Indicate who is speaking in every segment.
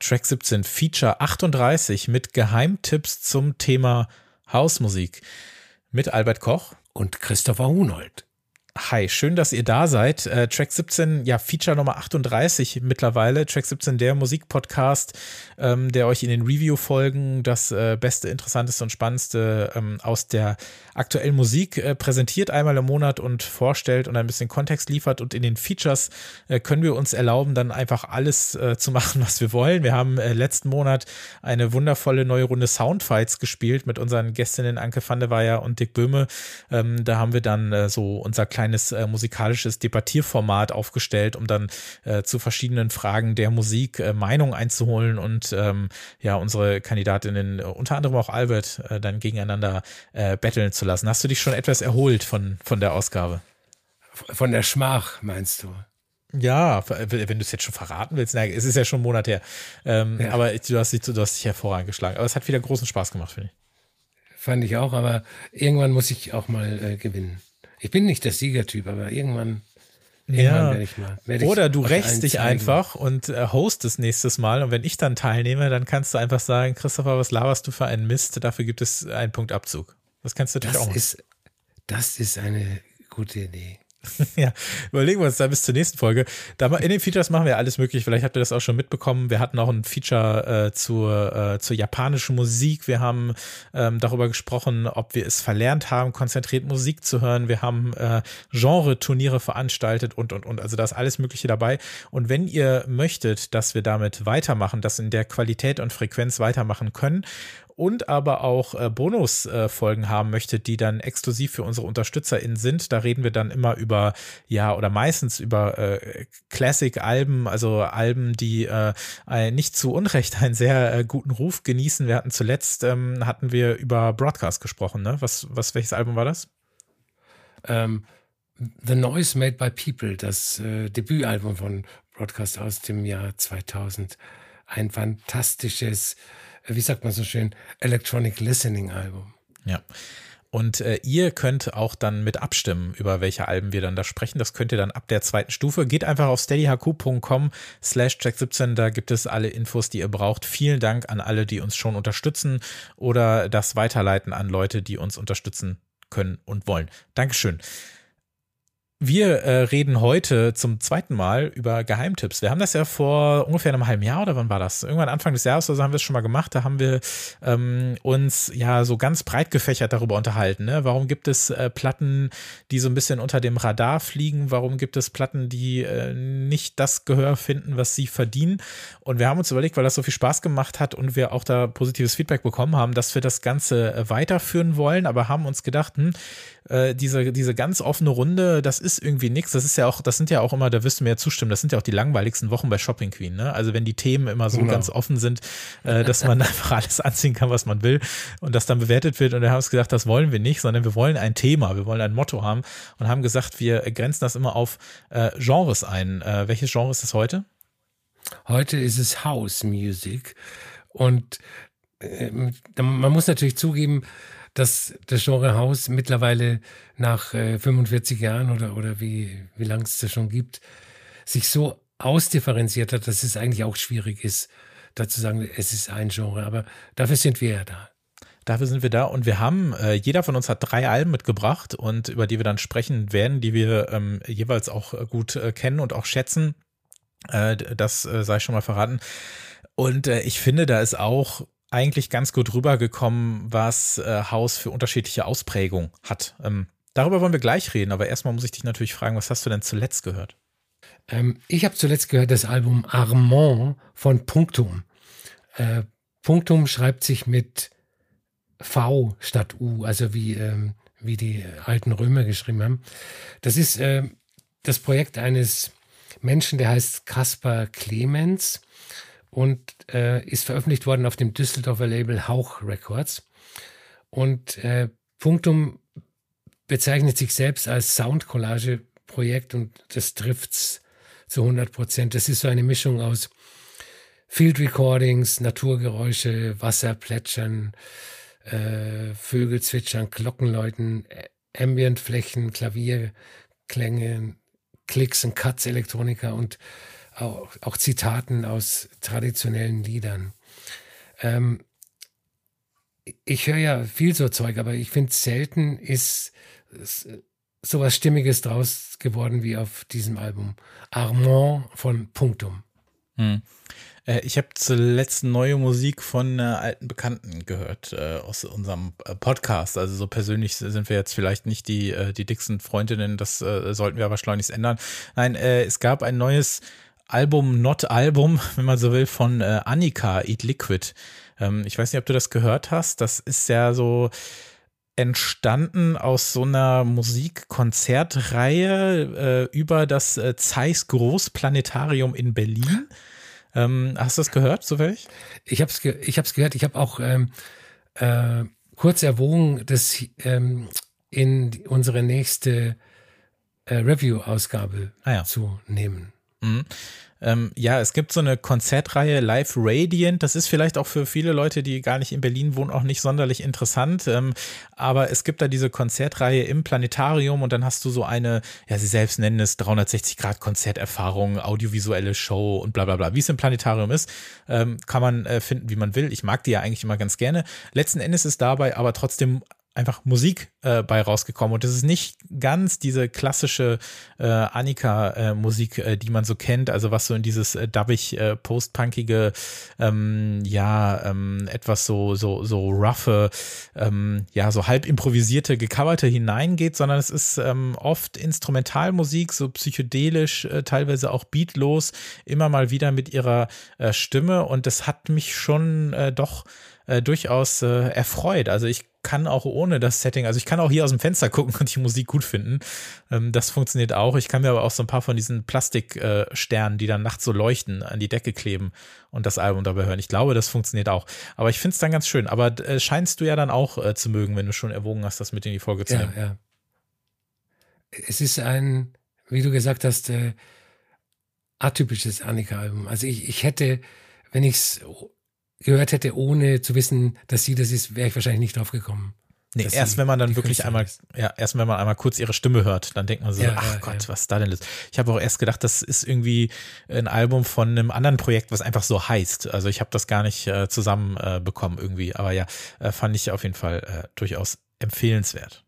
Speaker 1: Track 17, Feature 38 mit Geheimtipps zum Thema Hausmusik mit Albert Koch
Speaker 2: und Christopher Hunold.
Speaker 1: Hi, schön, dass ihr da seid. Äh, Track 17, ja, Feature Nummer 38 mittlerweile. Track 17, der Musikpodcast, ähm, der euch in den Review-Folgen das äh, Beste, Interessanteste und Spannendste ähm, aus der aktuellen Musik äh, präsentiert einmal im Monat und vorstellt und ein bisschen Kontext liefert. Und in den Features äh, können wir uns erlauben, dann einfach alles äh, zu machen, was wir wollen. Wir haben äh, letzten Monat eine wundervolle neue Runde Soundfights gespielt mit unseren Gästinnen Anke van der Weyer und Dick Böhme. Ähm, da haben wir dann so unser kleines kleines äh, musikalisches Debattierformat aufgestellt, um dann äh, zu verschiedenen Fragen der Musik äh, Meinung einzuholen und ähm, ja, unsere Kandidatinnen, äh, unter anderem auch Albert, äh, dann gegeneinander äh, betteln zu lassen. Hast du dich schon etwas erholt von, von der Ausgabe?
Speaker 2: Von der Schmach, meinst du?
Speaker 1: Ja, wenn du es jetzt schon verraten willst, na, es ist ja schon ein Monat her. Ähm, ja. Aber du hast, dich, du hast dich hervorragend geschlagen. Aber es hat wieder großen Spaß gemacht, finde ich.
Speaker 2: Fand ich auch, aber irgendwann muss ich auch mal äh, gewinnen. Ich bin nicht der Siegertyp, aber irgendwann, irgendwann
Speaker 1: ja. werde ich mal. Oder du rächst dich einfach und äh, hostest nächstes Mal. Und wenn ich dann teilnehme, dann kannst du einfach sagen, Christopher, was laberst du für einen Mist? Dafür gibt es einen Punkt Abzug. Das kannst du natürlich
Speaker 2: das
Speaker 1: auch machen.
Speaker 2: Ist, das ist eine gute Idee.
Speaker 1: ja, überlegen wir uns da bis zur nächsten Folge. In den Features machen wir alles möglich. Vielleicht habt ihr das auch schon mitbekommen. Wir hatten auch ein Feature äh, zur, äh, zur japanischen Musik. Wir haben ähm, darüber gesprochen, ob wir es verlernt haben, konzentriert Musik zu hören. Wir haben äh, Genre-Turniere veranstaltet und, und, und. Also da ist alles Mögliche dabei. Und wenn ihr möchtet, dass wir damit weitermachen, das in der Qualität und Frequenz weitermachen können und aber auch äh, Bonusfolgen äh, haben möchte, die dann exklusiv für unsere UnterstützerInnen sind. Da reden wir dann immer über, ja, oder meistens über äh, Classic-Alben, also Alben, die äh, nicht zu Unrecht einen sehr äh, guten Ruf genießen. Wir hatten zuletzt, ähm, hatten wir über Broadcast gesprochen, ne? Was, was, welches Album war das?
Speaker 2: Ähm, The Noise Made by People, das äh, Debütalbum von Broadcast aus dem Jahr 2000. Ein fantastisches wie sagt man so schön, Electronic Listening Album.
Speaker 1: Ja. Und äh, ihr könnt auch dann mit abstimmen, über welche Alben wir dann da sprechen. Das könnt ihr dann ab der zweiten Stufe. Geht einfach auf steadyhq.com slash check17. Da gibt es alle Infos, die ihr braucht. Vielen Dank an alle, die uns schon unterstützen oder das weiterleiten an Leute, die uns unterstützen können und wollen. Dankeschön. Wir äh, reden heute zum zweiten Mal über Geheimtipps. Wir haben das ja vor ungefähr einem halben Jahr oder wann war das? Irgendwann Anfang des Jahres oder so haben wir es schon mal gemacht. Da haben wir ähm, uns ja so ganz breit gefächert darüber unterhalten. Ne? Warum gibt es äh, Platten, die so ein bisschen unter dem Radar fliegen? Warum gibt es Platten, die äh, nicht das Gehör finden, was sie verdienen? Und wir haben uns überlegt, weil das so viel Spaß gemacht hat und wir auch da positives Feedback bekommen haben, dass wir das Ganze äh, weiterführen wollen, aber haben uns gedacht, hm, äh, diese, diese ganz offene Runde, das ist irgendwie nichts. Das ist ja auch, das sind ja auch immer, da wirst du mir ja zustimmen, das sind ja auch die langweiligsten Wochen bei Shopping Queen, ne? Also wenn die Themen immer so genau. ganz offen sind, äh, dass man einfach alles anziehen kann, was man will und das dann bewertet wird. Und wir haben uns gesagt, das wollen wir nicht, sondern wir wollen ein Thema, wir wollen ein Motto haben und haben gesagt, wir grenzen das immer auf äh, Genres ein. Äh, welches Genre ist das heute?
Speaker 2: Heute ist es House Music und äh, man muss natürlich zugeben, dass das Genre Haus mittlerweile nach äh, 45 Jahren oder, oder wie, wie lang es das schon gibt, sich so ausdifferenziert hat, dass es eigentlich auch schwierig ist, da zu sagen, es ist ein Genre. Aber dafür sind wir ja da.
Speaker 1: Dafür sind wir da und wir haben, äh, jeder von uns hat drei Alben mitgebracht und über die wir dann sprechen werden, die wir ähm, jeweils auch äh, gut äh, kennen und auch schätzen. Äh, das äh, sei schon mal verraten. Und ich finde, da ist auch eigentlich ganz gut rübergekommen, was äh, Haus für unterschiedliche Ausprägungen hat. Ähm, darüber wollen wir gleich reden, aber erstmal muss ich dich natürlich fragen, was hast du denn zuletzt gehört?
Speaker 2: Ähm, ich habe zuletzt gehört das Album Armand von Punktum. Äh, Punktum schreibt sich mit V statt U, also wie, ähm, wie die alten Römer geschrieben haben. Das ist äh, das Projekt eines Menschen, der heißt Caspar Clemens und äh, ist veröffentlicht worden auf dem Düsseldorfer Label Hauch Records. Und äh, Punktum bezeichnet sich selbst als Soundcollage-Projekt und das trifft's zu 100 Prozent. Das ist so eine Mischung aus Field Recordings, Naturgeräusche, Wasser plätschern, äh, Vögel zwitschern, Glockenläuten, Ambientflächen, Klavierklänge, Klicks und Cuts, Elektronika und auch, auch Zitaten aus traditionellen Liedern. Ähm, ich höre ja viel so Zeug, aber ich finde selten ist, sowas Stimmiges draus geworden wie auf diesem Album. Armand von Punktum.
Speaker 1: Hm. Äh, ich habe zuletzt neue Musik von äh, alten Bekannten gehört äh, aus unserem äh, Podcast. Also so persönlich sind wir jetzt vielleicht nicht die, äh, die dicksten Freundinnen, das sollten wir aber schleunigst ändern. Nein, es gab ein neues Album, Not Album, wenn man so will, von Annika, Eat Liquid. Ähm, ich weiß nicht, ob du das gehört hast. Das ist ja so entstanden aus so einer Musikkonzertreihe äh, über das äh, Zeiss Großplanetarium in Berlin. Ähm, hast du das gehört, zufällig?
Speaker 2: Ich habe es ge ich hab's gehört. Ich habe auch ähm, äh, kurz erwogen, das ähm, in unsere nächste äh, Review-Ausgabe ah, ja. zu nehmen.
Speaker 1: Mhm. Ähm, ja, es gibt so eine Konzertreihe Live Radiant. Das ist vielleicht auch für viele Leute, die gar nicht in Berlin wohnen, auch nicht sonderlich interessant. Ähm, aber es gibt da diese Konzertreihe im Planetarium und dann hast du so eine, ja, sie selbst nennen es 360-Grad-Konzerterfahrung, audiovisuelle Show und bla bla bla. Wie es im Planetarium ist, ähm, kann man äh, finden, wie man will. Ich mag die ja eigentlich immer ganz gerne. Letzten Endes ist dabei aber trotzdem einfach Musik äh, bei rausgekommen. Und es ist nicht ganz diese klassische äh, Annika-Musik, äh, die man so kennt, also was so in dieses äh, dubbig äh, postpunkige, ähm, ja ähm, etwas so so so roughe, ähm, ja so halb improvisierte, gecoverte hineingeht, sondern es ist ähm, oft Instrumentalmusik, so psychedelisch, äh, teilweise auch beatlos, immer mal wieder mit ihrer äh, Stimme. Und das hat mich schon äh, doch äh, durchaus äh, erfreut. Also ich kann auch ohne das Setting, also ich kann auch hier aus dem Fenster gucken und die Musik gut finden. Ähm, das funktioniert auch. Ich kann mir aber auch so ein paar von diesen Plastiksternen, äh, die dann nachts so leuchten, an die Decke kleben und das Album dabei hören. Ich glaube, das funktioniert auch. Aber ich finde es dann ganz schön. Aber äh, scheinst du ja dann auch äh, zu mögen, wenn du schon erwogen hast, das mit in die Folge zu nehmen. Ja, ja.
Speaker 2: Es ist ein, wie du gesagt hast, äh, atypisches Annika-Album. Also ich, ich hätte, wenn ich es gehört hätte, ohne zu wissen, dass sie das ist, wäre ich wahrscheinlich nicht drauf gekommen.
Speaker 1: Nee, erst wenn man dann wirklich einmal, ist. ja, erst wenn man einmal kurz ihre Stimme hört, dann denkt man so, ja, ach ja, Gott, ja. was ist da denn los? Ich habe auch erst gedacht, das ist irgendwie ein Album von einem anderen Projekt, was einfach so heißt. Also ich habe das gar nicht äh, zusammen äh, irgendwie. Aber ja, äh, fand ich auf jeden Fall äh, durchaus empfehlenswert.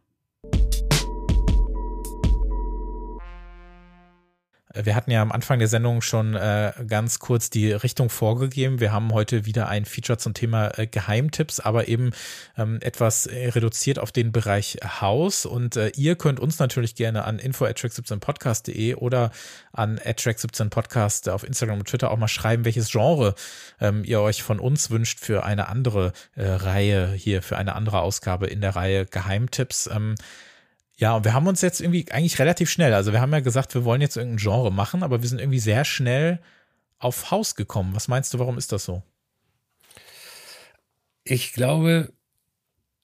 Speaker 1: Wir hatten ja am Anfang der Sendung schon äh, ganz kurz die Richtung vorgegeben. Wir haben heute wieder ein Feature zum Thema äh, Geheimtipps, aber eben ähm, etwas äh, reduziert auf den Bereich Haus. Und äh, ihr könnt uns natürlich gerne an info@track17podcast.de oder an track17podcast auf Instagram und Twitter auch mal schreiben, welches Genre ähm, ihr euch von uns wünscht für eine andere äh, Reihe hier, für eine andere Ausgabe in der Reihe Geheimtipps. Ähm, ja, und wir haben uns jetzt irgendwie eigentlich relativ schnell, also wir haben ja gesagt, wir wollen jetzt irgendein Genre machen, aber wir sind irgendwie sehr schnell auf Haus gekommen. Was meinst du, warum ist das so?
Speaker 2: Ich glaube,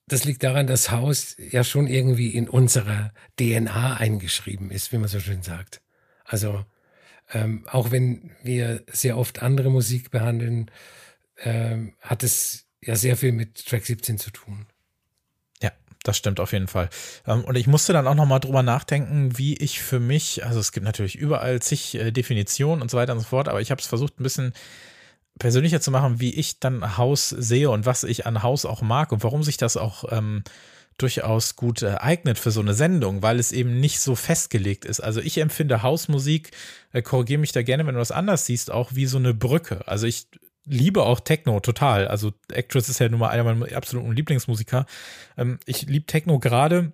Speaker 2: das liegt daran, dass Haus ja schon irgendwie in unserer DNA eingeschrieben ist, wie man so schön sagt. Also ähm, auch wenn wir sehr oft andere Musik behandeln, ähm, hat es ja sehr viel mit Track 17 zu tun
Speaker 1: das stimmt auf jeden Fall. Ähm, und ich musste dann auch nochmal drüber nachdenken, wie ich für mich, also es gibt natürlich überall zig äh, Definitionen und so weiter und so fort, aber ich habe es versucht, ein bisschen persönlicher zu machen, wie ich dann Haus sehe und was ich an Haus auch mag und warum sich das auch ähm, durchaus gut äh, eignet für so eine Sendung, weil es eben nicht so festgelegt ist. Also ich empfinde Hausmusik, äh, korrigiere mich da gerne, wenn du was anders siehst, auch wie so eine Brücke. Also ich liebe auch Techno total. Also Actress ist ja nun mal einer meiner absoluten Lieblingsmusiker. Ähm, ich liebe Techno gerade,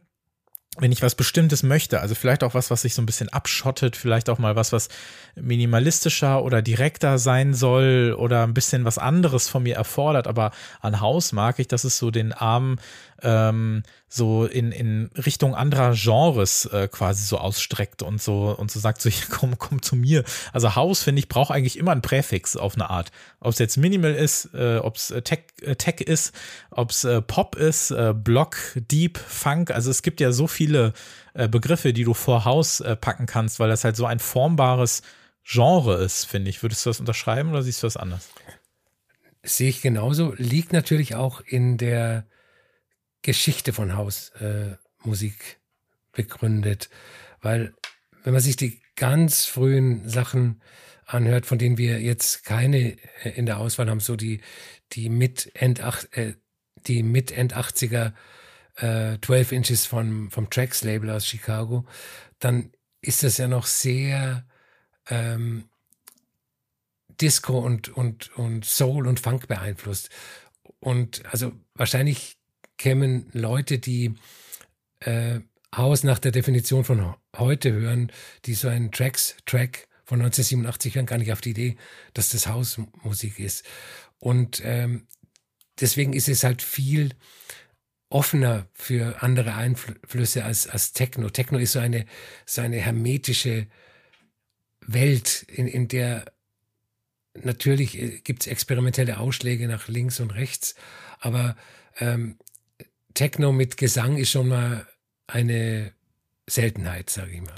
Speaker 1: wenn ich was Bestimmtes möchte. Also vielleicht auch was, was sich so ein bisschen abschottet, vielleicht auch mal was, was minimalistischer oder direkter sein soll oder ein bisschen was anderes von mir erfordert. Aber an Haus mag ich, dass es so den Arm ähm, so in, in Richtung anderer Genres äh, quasi so ausstreckt und so und so sagt so, hier, komm, komm zu mir. Also Haus, finde ich, braucht eigentlich immer ein Präfix auf eine Art. Ob es jetzt Minimal ist, äh, ob es äh, Tech, äh, Tech ist, ob es äh, Pop ist, äh, Block, Deep, Funk. Also es gibt ja so viele Begriffe, die du vor Haus äh, packen kannst, weil das halt so ein formbares Genre ist, finde ich. Würdest du das unterschreiben oder siehst du das anders?
Speaker 2: Sehe ich genauso. Liegt natürlich auch in der Geschichte von Hausmusik äh, begründet. Weil, wenn man sich die ganz frühen Sachen anhört, von denen wir jetzt keine äh, in der Auswahl haben, so die, die mit End, äh, die mit End 80er äh, 12 Inches vom, vom Tracks Label aus Chicago, dann ist das ja noch sehr ähm, Disco und, und, und Soul und Funk beeinflusst. Und also wahrscheinlich kämen Leute, die äh, Haus nach der Definition von heute hören, die so einen Tracks-Track von 1987 hören, gar nicht auf die Idee, dass das Hausmusik ist. Und ähm, deswegen ist es halt viel offener für andere Einflüsse als, als Techno. Techno ist so eine, so eine hermetische Welt, in, in der natürlich äh, gibt es experimentelle Ausschläge nach links und rechts, aber ähm, Techno mit Gesang ist schon mal eine Seltenheit, sage ich mal.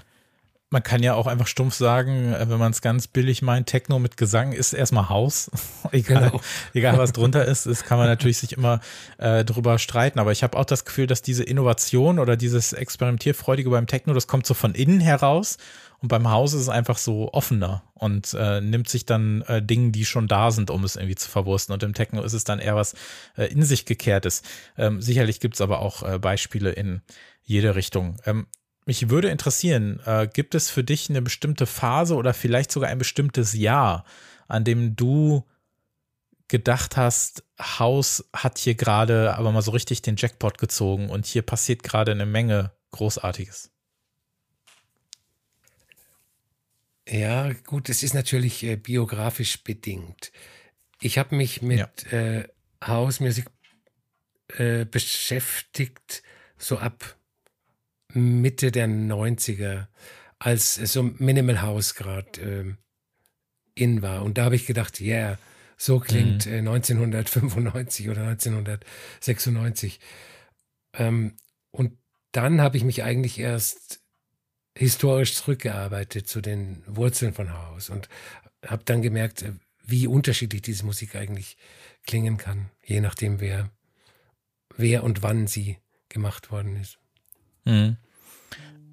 Speaker 1: Man kann ja auch einfach stumpf sagen, äh, wenn man es ganz billig meint, Techno mit Gesang ist erstmal Haus. egal, genau. egal was drunter ist, das kann man natürlich sich immer äh, drüber streiten. Aber ich habe auch das Gefühl, dass diese Innovation oder dieses Experimentierfreudige beim Techno, das kommt so von innen heraus. Und beim Haus ist es einfach so offener und äh, nimmt sich dann äh, Dinge, die schon da sind, um es irgendwie zu verwursten. Und im Techno ist es dann eher was äh, in sich gekehrtes. Ähm, sicherlich gibt es aber auch äh, Beispiele in jede Richtung. Ähm, mich würde interessieren, äh, gibt es für dich eine bestimmte Phase oder vielleicht sogar ein bestimmtes Jahr, an dem du gedacht hast, Haus hat hier gerade aber mal so richtig den Jackpot gezogen und hier passiert gerade eine Menge Großartiges?
Speaker 2: Ja, gut, es ist natürlich äh, biografisch bedingt. Ich habe mich mit ja. äh, Hausmusik äh, beschäftigt, so ab Mitte der 90er, als so Minimal House gerade äh, in war. Und da habe ich gedacht, ja, yeah, so klingt mhm. äh, 1995 oder 1996. Ähm, und dann habe ich mich eigentlich erst historisch zurückgearbeitet zu den Wurzeln von Haus und habe dann gemerkt, äh, wie unterschiedlich diese Musik eigentlich klingen kann, je nachdem, wer, wer und wann sie gemacht worden ist.
Speaker 1: Mhm.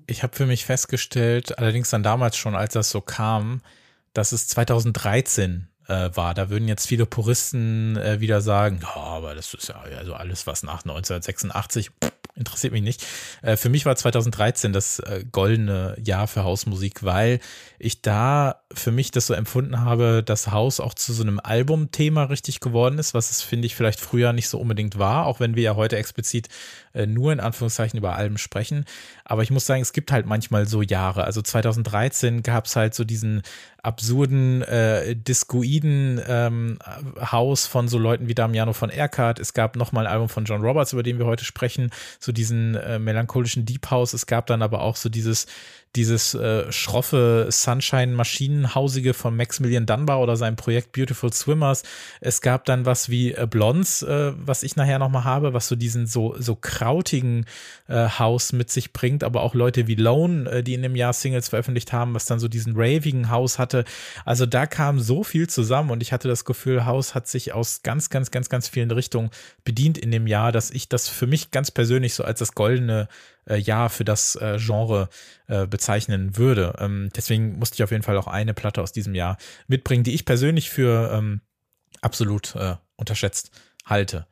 Speaker 1: Ich habe für mich festgestellt, allerdings dann damals schon, als das so kam, dass es 2013 äh, war. Da würden jetzt viele Puristen äh, wieder sagen, ja, aber das ist ja also alles, was nach 1986 pff, interessiert mich nicht. Äh, für mich war 2013 das äh, goldene Jahr für Hausmusik, weil ich da für mich das so empfunden habe, dass Haus auch zu so einem Albumthema richtig geworden ist, was es, finde ich, vielleicht früher nicht so unbedingt war, auch wenn wir ja heute explizit äh, nur in Anführungszeichen über Alben sprechen. Aber ich muss sagen, es gibt halt manchmal so Jahre. Also 2013 gab es halt so diesen absurden, äh, discoiden ähm, Haus von so Leuten wie Damiano von Erkart. Es gab nochmal ein Album von John Roberts, über den wir heute sprechen, so diesen äh, melancholischen Deep House. Es gab dann aber auch so dieses dieses äh, schroffe Sunshine-Maschinenhausige von Maximilian Dunbar oder sein Projekt Beautiful Swimmers. Es gab dann was wie äh, Blondes, äh, was ich nachher nochmal habe, was so diesen so, so krautigen äh, Haus mit sich bringt, aber auch Leute wie Lone, äh, die in dem Jahr Singles veröffentlicht haben, was dann so diesen ravigen Haus hatte. Also da kam so viel zusammen und ich hatte das Gefühl, Haus hat sich aus ganz, ganz, ganz, ganz vielen Richtungen bedient in dem Jahr, dass ich das für mich ganz persönlich so als das goldene äh, Jahr für das äh, Genre äh, bezeichnen würde. Ähm, deswegen musste ich auf jeden Fall auch eine Platte aus diesem Jahr mitbringen, die ich persönlich für ähm, absolut äh, unterschätzt halte.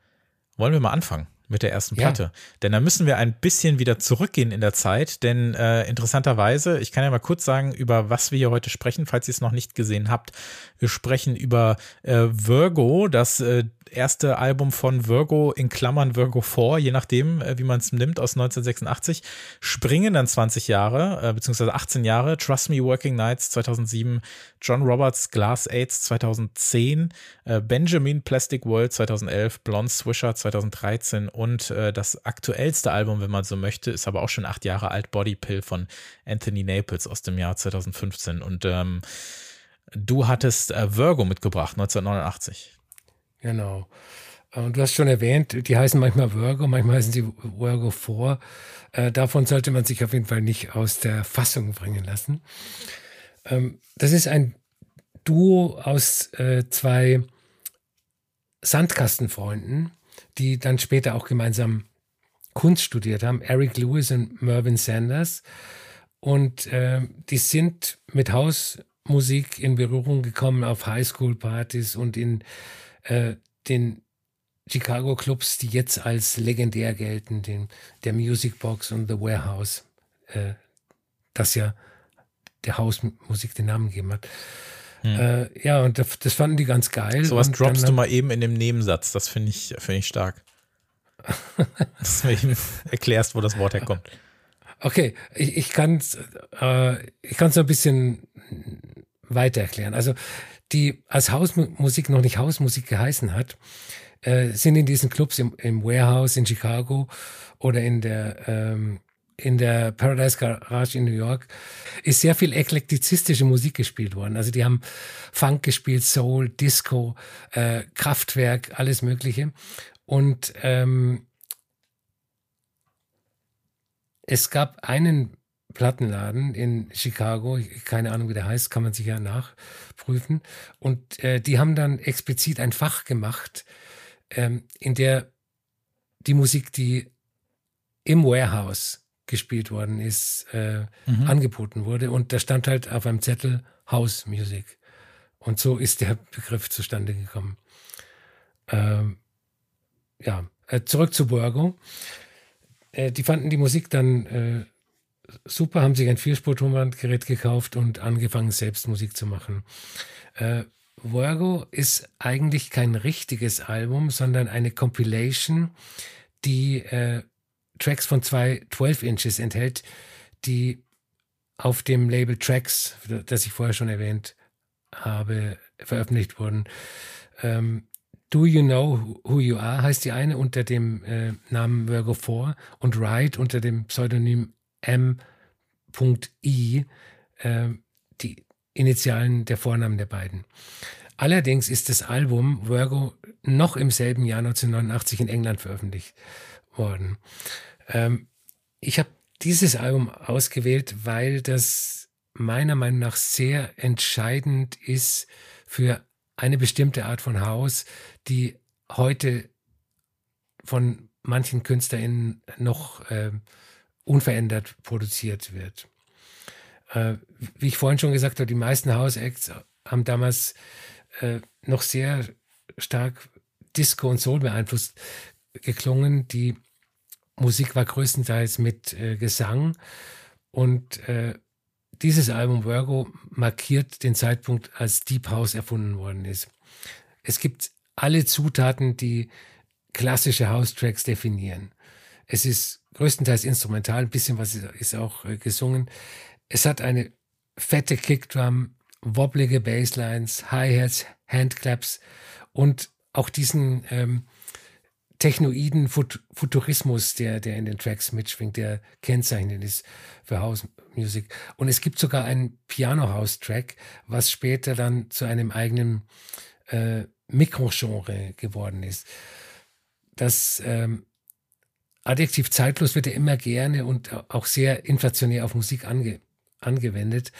Speaker 1: Wollen wir mal anfangen? Mit der ersten Platte. Ja. Denn da müssen wir ein bisschen wieder zurückgehen in der Zeit, denn äh, interessanterweise, ich kann ja mal kurz sagen, über was wir hier heute sprechen, falls ihr es noch nicht gesehen habt. Wir sprechen über äh, Virgo, das äh, erste Album von Virgo in Klammern Virgo 4, je nachdem, äh, wie man es nimmt, aus 1986. Springen dann 20 Jahre, äh, beziehungsweise 18 Jahre. Trust Me Working Nights 2007, John Roberts Glass AIDS 2010, äh, Benjamin Plastic World 2011, Blonde Swisher 2013 und äh, das aktuellste Album, wenn man so möchte, ist aber auch schon acht Jahre alt, Body Pill von Anthony Naples aus dem Jahr 2015. Und ähm, du hattest äh, Virgo mitgebracht, 1989.
Speaker 2: Genau. Und du hast schon erwähnt, die heißen manchmal Virgo, manchmal heißen sie Virgo 4. Äh, davon sollte man sich auf jeden Fall nicht aus der Fassung bringen lassen. Ähm, das ist ein Duo aus äh, zwei Sandkastenfreunden, die dann später auch gemeinsam Kunst studiert haben, Eric Lewis und Mervyn Sanders. Und äh, die sind mit Hausmusik in Berührung gekommen auf Highschool-Partys und in äh, den Chicago Clubs, die jetzt als legendär gelten, den, der Music Box und The Warehouse, äh, das ja der Hausmusik den Namen gegeben hat. Hm. Äh, ja, und das, das, fanden die ganz geil.
Speaker 1: So was
Speaker 2: und
Speaker 1: droppst du mal eben in dem Nebensatz, das finde ich, find ich stark. Dass du mir eben erklärst, wo das Wort herkommt.
Speaker 2: Okay, ich, ich kann es äh, ich kann's noch ein bisschen weiter erklären. Also, die als Hausmusik noch nicht Hausmusik geheißen hat, äh, sind in diesen Clubs im, im Warehouse in Chicago oder in der ähm, in der Paradise Garage in New York ist sehr viel eklektizistische Musik gespielt worden. Also die haben Funk gespielt, Soul, Disco, äh, Kraftwerk, alles Mögliche. Und ähm, es gab einen Plattenladen in Chicago, keine Ahnung, wie der heißt, kann man sich ja nachprüfen. Und äh, die haben dann explizit ein Fach gemacht, ähm, in der die Musik, die im Warehouse gespielt worden ist, äh, mhm. angeboten wurde. Und da stand halt auf einem Zettel House Music. Und so ist der Begriff zustande gekommen. Ähm, ja, äh, zurück zu Borgo. Äh, die fanden die Musik dann äh, super, haben sich ein Vierspur-Tonbandgerät gekauft und angefangen, selbst Musik zu machen. Äh, Virgo ist eigentlich kein richtiges Album, sondern eine Compilation, die äh, Tracks von zwei 12 Inches enthält, die auf dem Label Tracks, das ich vorher schon erwähnt habe, veröffentlicht wurden. Ähm, Do You Know Who You Are heißt die eine unter dem äh, Namen Virgo 4 und Ride unter dem Pseudonym M.I, äh, die Initialen der Vornamen der beiden. Allerdings ist das Album Virgo noch im selben Jahr 1989 in England veröffentlicht worden. Ähm, ich habe dieses Album ausgewählt, weil das meiner Meinung nach sehr entscheidend ist für eine bestimmte Art von Haus, die heute von manchen KünstlerInnen noch äh, unverändert produziert wird. Äh, wie ich vorhin schon gesagt habe, die meisten House-Acts haben damals äh, noch sehr stark Disco und Soul beeinflusst geklungen. Die Musik war größtenteils mit äh, Gesang und äh, dieses Album Virgo markiert den Zeitpunkt, als Deep House erfunden worden ist. Es gibt alle Zutaten, die klassische House-Tracks definieren. Es ist größtenteils instrumental, ein bisschen was ist auch äh, gesungen. Es hat eine fette Kickdrum, wobblige Basslines, Hi-Hats, Handclaps und auch diesen ähm, technoiden Futurismus, der, der in den Tracks mitschwingt, der kennzeichnend ist für House Music. Und es gibt sogar einen Piano-House-Track, was später dann zu einem eigenen äh, Mikrogenre geworden ist. Das ähm, Adjektiv zeitlos wird ja immer gerne und auch sehr inflationär auf Musik ange angewendet.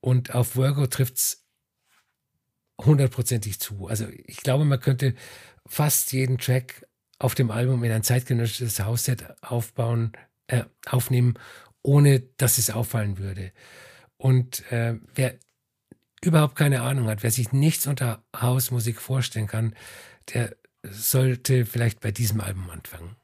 Speaker 2: Und auf Virgo trifft es hundertprozentig zu. Also ich glaube, man könnte fast jeden Track auf dem Album in ein zeitgenössisches Hausset aufbauen, äh, aufnehmen, ohne dass es auffallen würde. Und äh, wer überhaupt keine Ahnung hat, wer sich nichts unter Hausmusik vorstellen kann, der sollte vielleicht bei diesem Album anfangen.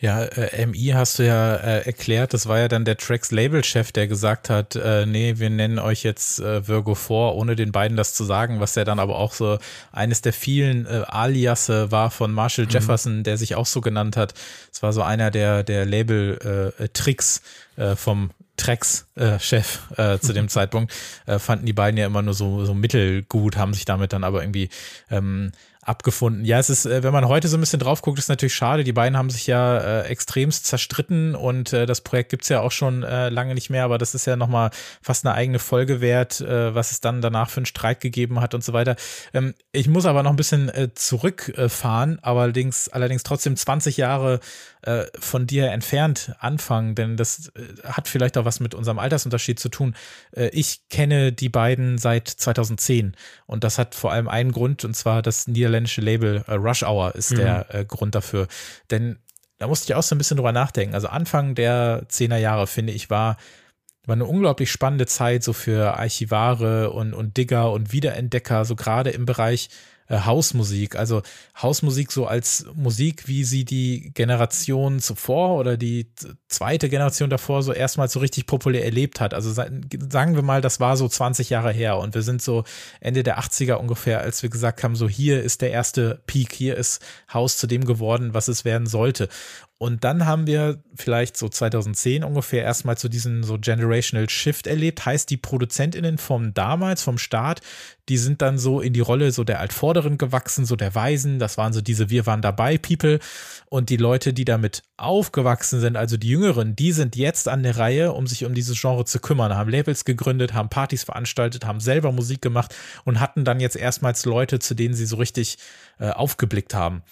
Speaker 1: Ja, äh, MI hast du ja äh, erklärt, das war ja dann der Tracks Label-Chef, der gesagt hat, äh, nee, wir nennen euch jetzt äh, Virgo vor, ohne den beiden das zu sagen, was ja dann aber auch so eines der vielen äh, Aliasse war von Marshall mhm. Jefferson, der sich auch so genannt hat. Es war so einer der, der Label-Tricks äh, äh, vom Tracks-Chef äh, äh, zu dem Zeitpunkt, äh, fanden die beiden ja immer nur so, so mittelgut, haben sich damit dann aber irgendwie ähm, abgefunden. Ja, es ist, äh, wenn man heute so ein bisschen drauf guckt, ist natürlich schade. Die beiden haben sich ja äh, extremst zerstritten und äh, das Projekt gibt's ja auch schon äh, lange nicht mehr, aber das ist ja nochmal fast eine eigene Folge wert, äh, was es dann danach für einen Streit gegeben hat und so weiter. Ähm, ich muss aber noch ein bisschen äh, zurückfahren, allerdings, allerdings trotzdem 20 Jahre äh, von dir entfernt anfangen, denn das äh, hat vielleicht auch was mit unserem Altersunterschied zu tun. Äh, ich kenne die beiden seit 2010 und das hat vor allem einen Grund und zwar das niederländische Label Rush Hour ist mhm. der Grund dafür. Denn da musste ich auch so ein bisschen drüber nachdenken. Also Anfang der 10er Jahre, finde ich, war, war eine unglaublich spannende Zeit so für Archivare und, und Digger und Wiederentdecker, so gerade im Bereich äh, Hausmusik. Also Hausmusik so als Musik, wie sie die Generation zuvor oder die zweite Generation davor so erstmal so richtig populär erlebt hat. Also sagen wir mal, das war so 20 Jahre her und wir sind so Ende der 80er ungefähr, als wir gesagt haben, so hier ist der erste Peak, hier ist Haus zu dem geworden, was es werden sollte. Und dann haben wir vielleicht so 2010 ungefähr erstmal zu diesem so Generational Shift erlebt. Heißt, die ProduzentInnen vom damals, vom Start, die sind dann so in die Rolle so der Altvorderen gewachsen, so der Weisen. Das waren so diese Wir waren dabei People. Und die Leute, die damit aufgewachsen sind, also die Jüngeren, die sind jetzt an der Reihe, um sich um dieses Genre zu kümmern, haben Labels gegründet, haben Partys veranstaltet, haben selber Musik gemacht und hatten dann jetzt erstmals Leute, zu denen sie so richtig äh, aufgeblickt haben.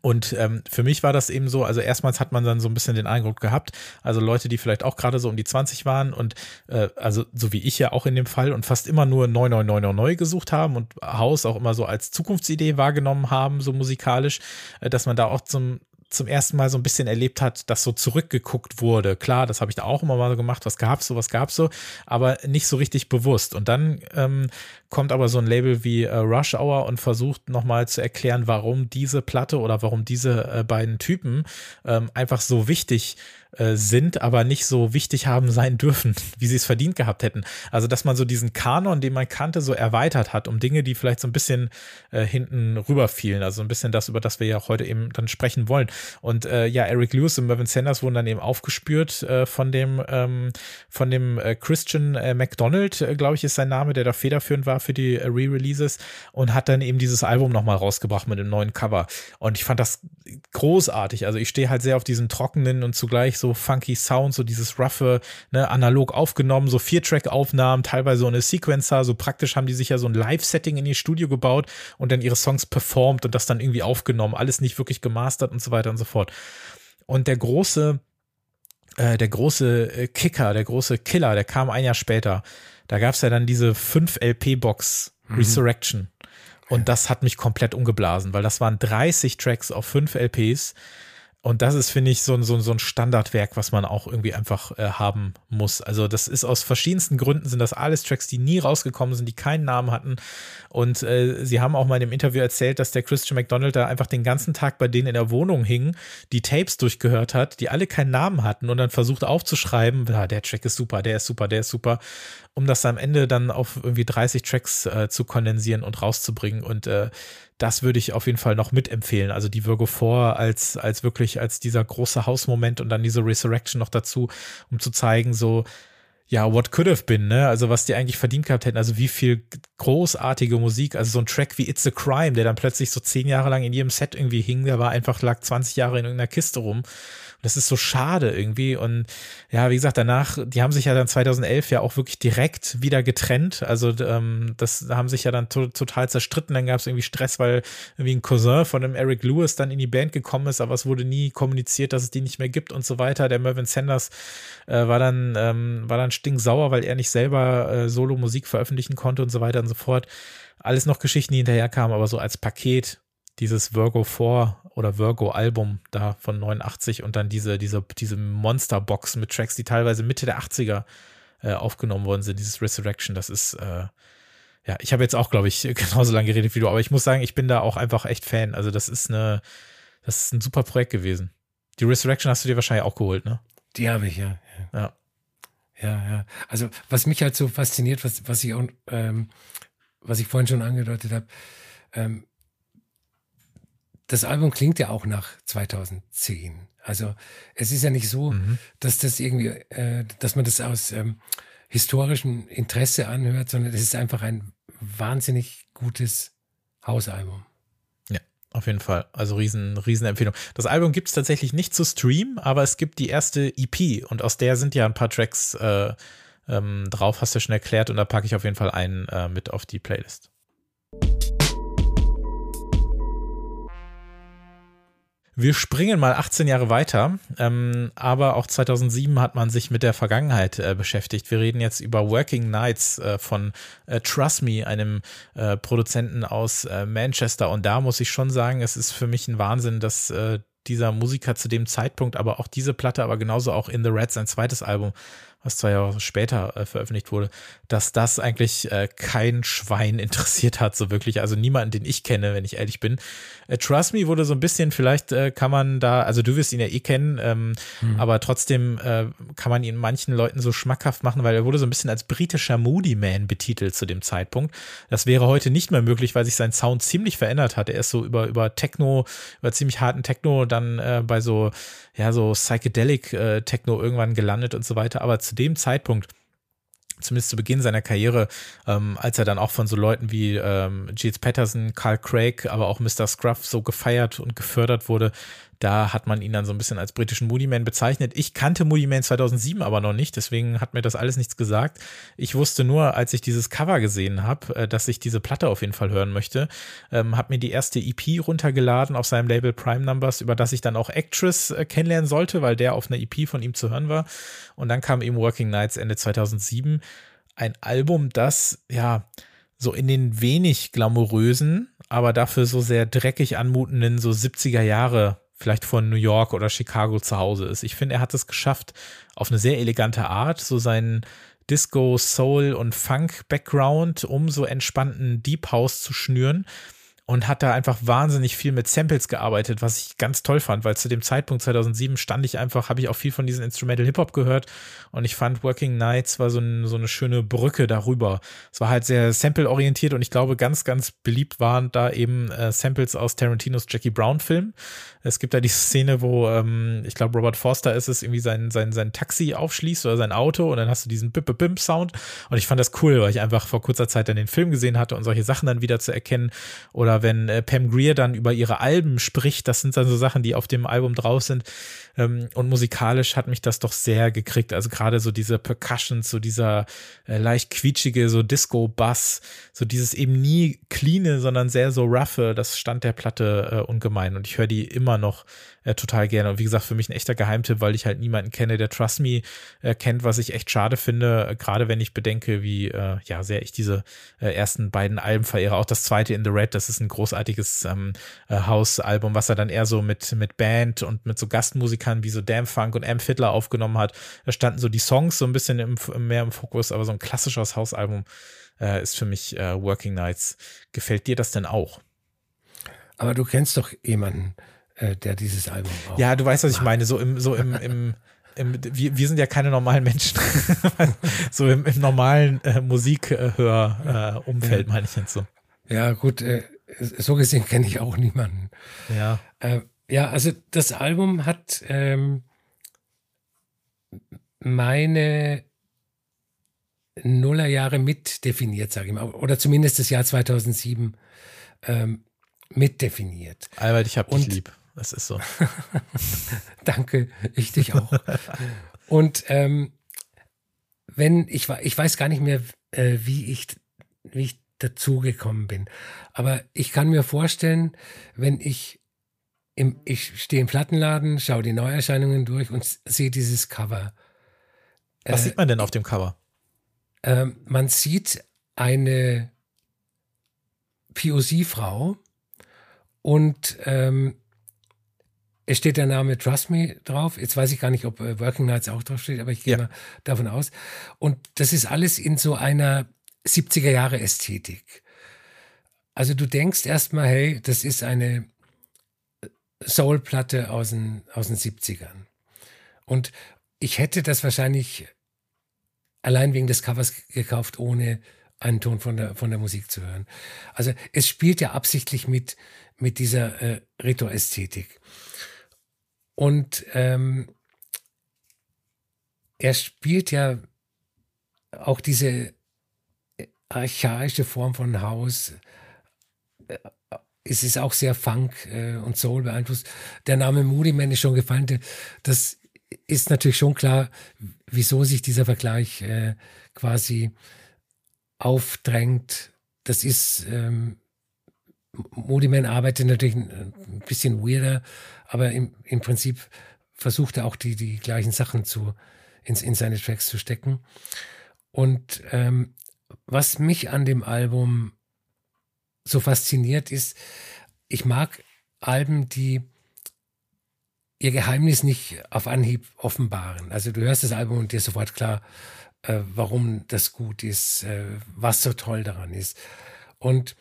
Speaker 1: Und ähm, für mich war das eben so, also erstmals hat man dann so ein bisschen den Eindruck gehabt, also Leute, die vielleicht auch gerade so um die 20 waren und äh, also so wie ich ja auch in dem Fall und fast immer nur 99999 gesucht haben und Haus auch immer so als Zukunftsidee wahrgenommen haben, so musikalisch, äh, dass man da auch zum zum ersten Mal so ein bisschen erlebt hat, dass so zurückgeguckt wurde. Klar, das habe ich da auch immer mal so gemacht, was gab's so, was gab's so, aber nicht so richtig bewusst. Und dann ähm, kommt aber so ein Label wie äh, Rush Hour und versucht nochmal zu erklären, warum diese Platte oder warum diese äh, beiden Typen ähm, einfach so wichtig äh, sind, aber nicht so wichtig haben sein dürfen, wie sie es verdient gehabt hätten. Also, dass man so diesen Kanon, den man kannte, so erweitert hat, um Dinge, die vielleicht so ein bisschen äh, hinten rüberfielen. Also ein bisschen das, über das wir ja heute eben dann sprechen wollen. Und äh, ja, Eric Lewis und Mervyn Sanders wurden dann eben aufgespürt von dem, ähm, von dem Christian McDonald, glaube ich, ist sein Name, der da federführend war für die äh, Re-Releases und hat dann eben dieses Album nochmal rausgebracht mit dem neuen Cover. Und ich fand das großartig. Also ich stehe halt sehr auf diesen trockenen und zugleich so funky Sound, so dieses roughe, ne, analog aufgenommen, so Vier-Track-Aufnahmen, teilweise so eine Sequencer, so praktisch haben die sich ja so ein Live-Setting in ihr Studio gebaut und dann ihre Songs performt und das dann irgendwie aufgenommen, alles nicht wirklich gemastert und so weiter und so fort. Und der große, äh, der große äh, Kicker, der große Killer, der kam ein Jahr später. Da gab es ja dann diese 5 LP-Box mhm. Resurrection. Und das hat mich komplett umgeblasen, weil das waren 30 Tracks auf 5 LPs und das ist, finde ich, so, so, so ein Standardwerk, was man auch irgendwie einfach äh, haben muss. Also, das ist aus verschiedensten Gründen, sind das alles Tracks, die nie rausgekommen sind, die keinen Namen hatten. Und äh, sie haben auch mal in dem Interview erzählt, dass der Christian McDonald da einfach den ganzen Tag bei denen in der Wohnung hing, die Tapes durchgehört hat, die alle keinen Namen hatten und dann versucht aufzuschreiben, ja, der Track ist super, der ist super, der ist super, um das am Ende dann auf irgendwie 30 Tracks äh, zu kondensieren und rauszubringen. Und äh, das würde ich auf jeden Fall noch mitempfehlen. Also die Virgo 4 als, als wirklich als dieser große Hausmoment und dann diese Resurrection noch dazu, um zu zeigen, so, ja, what could have been, ne? Also was die eigentlich verdient gehabt hätten, also wie viel großartige Musik, also so ein Track wie It's a Crime, der dann plötzlich so zehn Jahre lang in jedem Set irgendwie hing, der war einfach, lag 20 Jahre in irgendeiner Kiste rum das ist so schade irgendwie. Und ja, wie gesagt, danach, die haben sich ja dann 2011 ja auch wirklich direkt wieder getrennt. Also ähm, das haben sich ja dann to total zerstritten. Dann gab es irgendwie Stress, weil irgendwie ein Cousin von dem Eric Lewis dann in die Band gekommen ist, aber es wurde nie kommuniziert, dass es die nicht mehr gibt und so weiter. Der Mervyn Sanders äh, war dann ähm, war dann stinksauer, weil er nicht selber äh, Solo-Musik veröffentlichen konnte und so weiter und so fort. Alles noch Geschichten, die hinterher kamen, aber so als Paket dieses Virgo 4 oder Virgo Album da von 89 und dann diese, diese, diese Monsterbox mit Tracks, die teilweise Mitte der 80er äh, aufgenommen worden sind, dieses Resurrection, das ist, äh, ja, ich habe jetzt auch, glaube ich, genauso lange geredet wie du, aber ich muss sagen, ich bin da auch einfach echt Fan. Also das ist eine, das ist ein super Projekt gewesen. Die Resurrection hast du dir wahrscheinlich auch geholt, ne?
Speaker 2: Die habe ich, ja. Ja. Ja, ja. Also was mich halt so fasziniert, was, was ich auch, ähm, was ich vorhin schon angedeutet habe, ähm, das Album klingt ja auch nach 2010. Also es ist ja nicht so, mhm. dass das irgendwie, äh, dass man das aus ähm, historischem Interesse anhört, sondern es ist einfach ein wahnsinnig gutes Hausalbum.
Speaker 1: Ja, auf jeden Fall. Also riesen, riesen Empfehlung. Das Album gibt es tatsächlich nicht zu streamen, aber es gibt die erste EP und aus der sind ja ein paar Tracks äh, ähm, drauf, hast du schon erklärt und da packe ich auf jeden Fall einen äh, mit auf die Playlist. Wir springen mal 18 Jahre weiter, ähm, aber auch 2007 hat man sich mit der Vergangenheit äh, beschäftigt. Wir reden jetzt über Working Nights äh, von äh, Trust Me, einem äh, Produzenten aus äh, Manchester. Und da muss ich schon sagen, es ist für mich ein Wahnsinn, dass äh, dieser Musiker zu dem Zeitpunkt, aber auch diese Platte, aber genauso auch In the Red, sein zweites Album, was zwei Jahre später äh, veröffentlicht wurde, dass das eigentlich äh, kein Schwein interessiert hat, so wirklich. Also niemanden, den ich kenne, wenn ich ehrlich bin. Äh, Trust Me wurde so ein bisschen, vielleicht äh, kann man da, also du wirst ihn ja eh kennen, ähm, mhm. aber trotzdem äh, kann man ihn manchen Leuten so schmackhaft machen, weil er wurde so ein bisschen als britischer Moody Man betitelt zu dem Zeitpunkt. Das wäre heute nicht mehr möglich, weil sich sein Sound ziemlich verändert hat. Er ist so über, über Techno, über ziemlich harten Techno dann äh, bei so, ja, so Psychedelic äh, Techno irgendwann gelandet und so weiter. Aber zu dem Zeitpunkt, zumindest zu Beginn seiner Karriere, ähm, als er dann auch von so Leuten wie ähm, Giles Patterson, Carl Craig, aber auch Mr. Scruff so gefeiert und gefördert wurde, da hat man ihn dann so ein bisschen als britischen Moody Man bezeichnet. Ich kannte Moody Man 2007 aber noch nicht, deswegen hat mir das alles nichts gesagt. Ich wusste nur, als ich dieses Cover gesehen habe, äh, dass ich diese Platte auf jeden Fall hören möchte. Ähm, habe mir die erste EP runtergeladen auf seinem Label Prime Numbers, über das ich dann auch Actress äh, kennenlernen sollte, weil der auf einer EP von ihm zu hören war. Und dann kam eben Working Nights Ende 2007. Ein Album, das, ja, so in den wenig glamourösen, aber dafür so sehr dreckig anmutenden, so 70er Jahre vielleicht von New York oder Chicago zu Hause ist. Ich finde, er hat es geschafft, auf eine sehr elegante Art, so seinen Disco, Soul und Funk-Background um so entspannten Deep House zu schnüren und hat da einfach wahnsinnig viel mit Samples gearbeitet, was ich ganz toll fand, weil zu dem Zeitpunkt 2007 stand ich einfach, habe ich auch viel von diesen Instrumental Hip Hop gehört und ich fand Working Nights war so, ein, so eine schöne Brücke darüber. Es war halt sehr Sample orientiert und ich glaube ganz, ganz beliebt waren da eben äh, Samples aus Tarantinos Jackie Brown Film. Es gibt da die Szene, wo ähm, ich glaube Robert Forster ist es irgendwie sein sein sein Taxi aufschließt oder sein Auto und dann hast du diesen Bip Bip Bim Sound und ich fand das cool, weil ich einfach vor kurzer Zeit dann den Film gesehen hatte und solche Sachen dann wieder zu erkennen oder oder wenn äh, Pam Greer dann über ihre Alben spricht, das sind dann so Sachen, die auf dem Album drauf sind. Ähm, und musikalisch hat mich das doch sehr gekriegt. Also gerade so diese Percussions, so dieser äh, leicht quietschige, so Disco-Bass, so dieses eben nie cleane, sondern sehr so roughe, das stand der Platte äh, ungemein. Und ich höre die immer noch äh, total gerne. Und wie gesagt, für mich ein echter Geheimtipp, weil ich halt niemanden kenne, der Trust Me äh, kennt, was ich echt schade finde, äh, gerade wenn ich bedenke, wie äh, ja sehr ich diese äh, ersten beiden Alben verehre. Auch das zweite In the Red, das ist ein großartiges ähm, äh, House-Album, was er dann eher so mit, mit Band und mit so Gastmusikern wie so Damn Funk und Am Fiddler aufgenommen hat. Da standen so die Songs so ein bisschen im, mehr im Fokus, aber so ein klassisches House-Album ist für mich Working Nights. Gefällt dir das denn auch?
Speaker 2: Aber du kennst doch jemanden, äh, der dieses Album
Speaker 1: auch. Ja, du weißt, was ich meine. So im, so im, im, im wir, wir sind ja keine normalen Menschen. so im, im normalen äh, Musikhör-Umfeld, äh, meine ich jetzt so.
Speaker 2: Ja, gut, äh, so gesehen kenne ich auch niemanden.
Speaker 1: Ja.
Speaker 2: Äh, ja, also das Album hat ähm, meine Nullerjahre mitdefiniert, sage ich mal. Oder zumindest das Jahr 2007 ähm, mitdefiniert.
Speaker 1: Albert, ich habe dich lieb. Das ist so.
Speaker 2: Danke, ich dich auch. Und ähm, wenn ich ich weiß gar nicht mehr, äh, wie ich wie ich dazugekommen bin, aber ich kann mir vorstellen, wenn ich im, ich stehe im Plattenladen, schaue die Neuerscheinungen durch und sehe dieses Cover.
Speaker 1: Was äh, sieht man denn auf dem Cover?
Speaker 2: Äh, man sieht eine POC-Frau und ähm, es steht der Name Trust Me drauf. Jetzt weiß ich gar nicht, ob äh, Working Nights auch drauf steht, aber ich gehe ja. mal davon aus. Und das ist alles in so einer 70er Jahre Ästhetik. Also du denkst erstmal, hey, das ist eine Soul-Platte aus den, aus den 70ern. Und ich hätte das wahrscheinlich allein wegen des Covers gekauft, ohne einen Ton von der, von der Musik zu hören. Also es spielt ja absichtlich mit, mit dieser äh, Retro-Ästhetik. Und ähm, er spielt ja auch diese archaische Form von Haus. Äh, es ist auch sehr Funk äh, und Soul beeinflusst. Der Name Moody Man ist schon gefallen. Das ist natürlich schon klar, wieso sich dieser Vergleich äh, quasi aufdrängt. Das ist ähm, Moody Man arbeitet natürlich ein bisschen weirder, aber im, im Prinzip versucht er auch die, die gleichen Sachen zu, in, in seine Tracks zu stecken. Und ähm, was mich an dem Album so fasziniert ist, ich mag Alben, die ihr Geheimnis nicht auf Anhieb offenbaren. Also du hörst das Album und dir sofort klar, äh, warum das gut ist, äh, was so toll daran ist. Und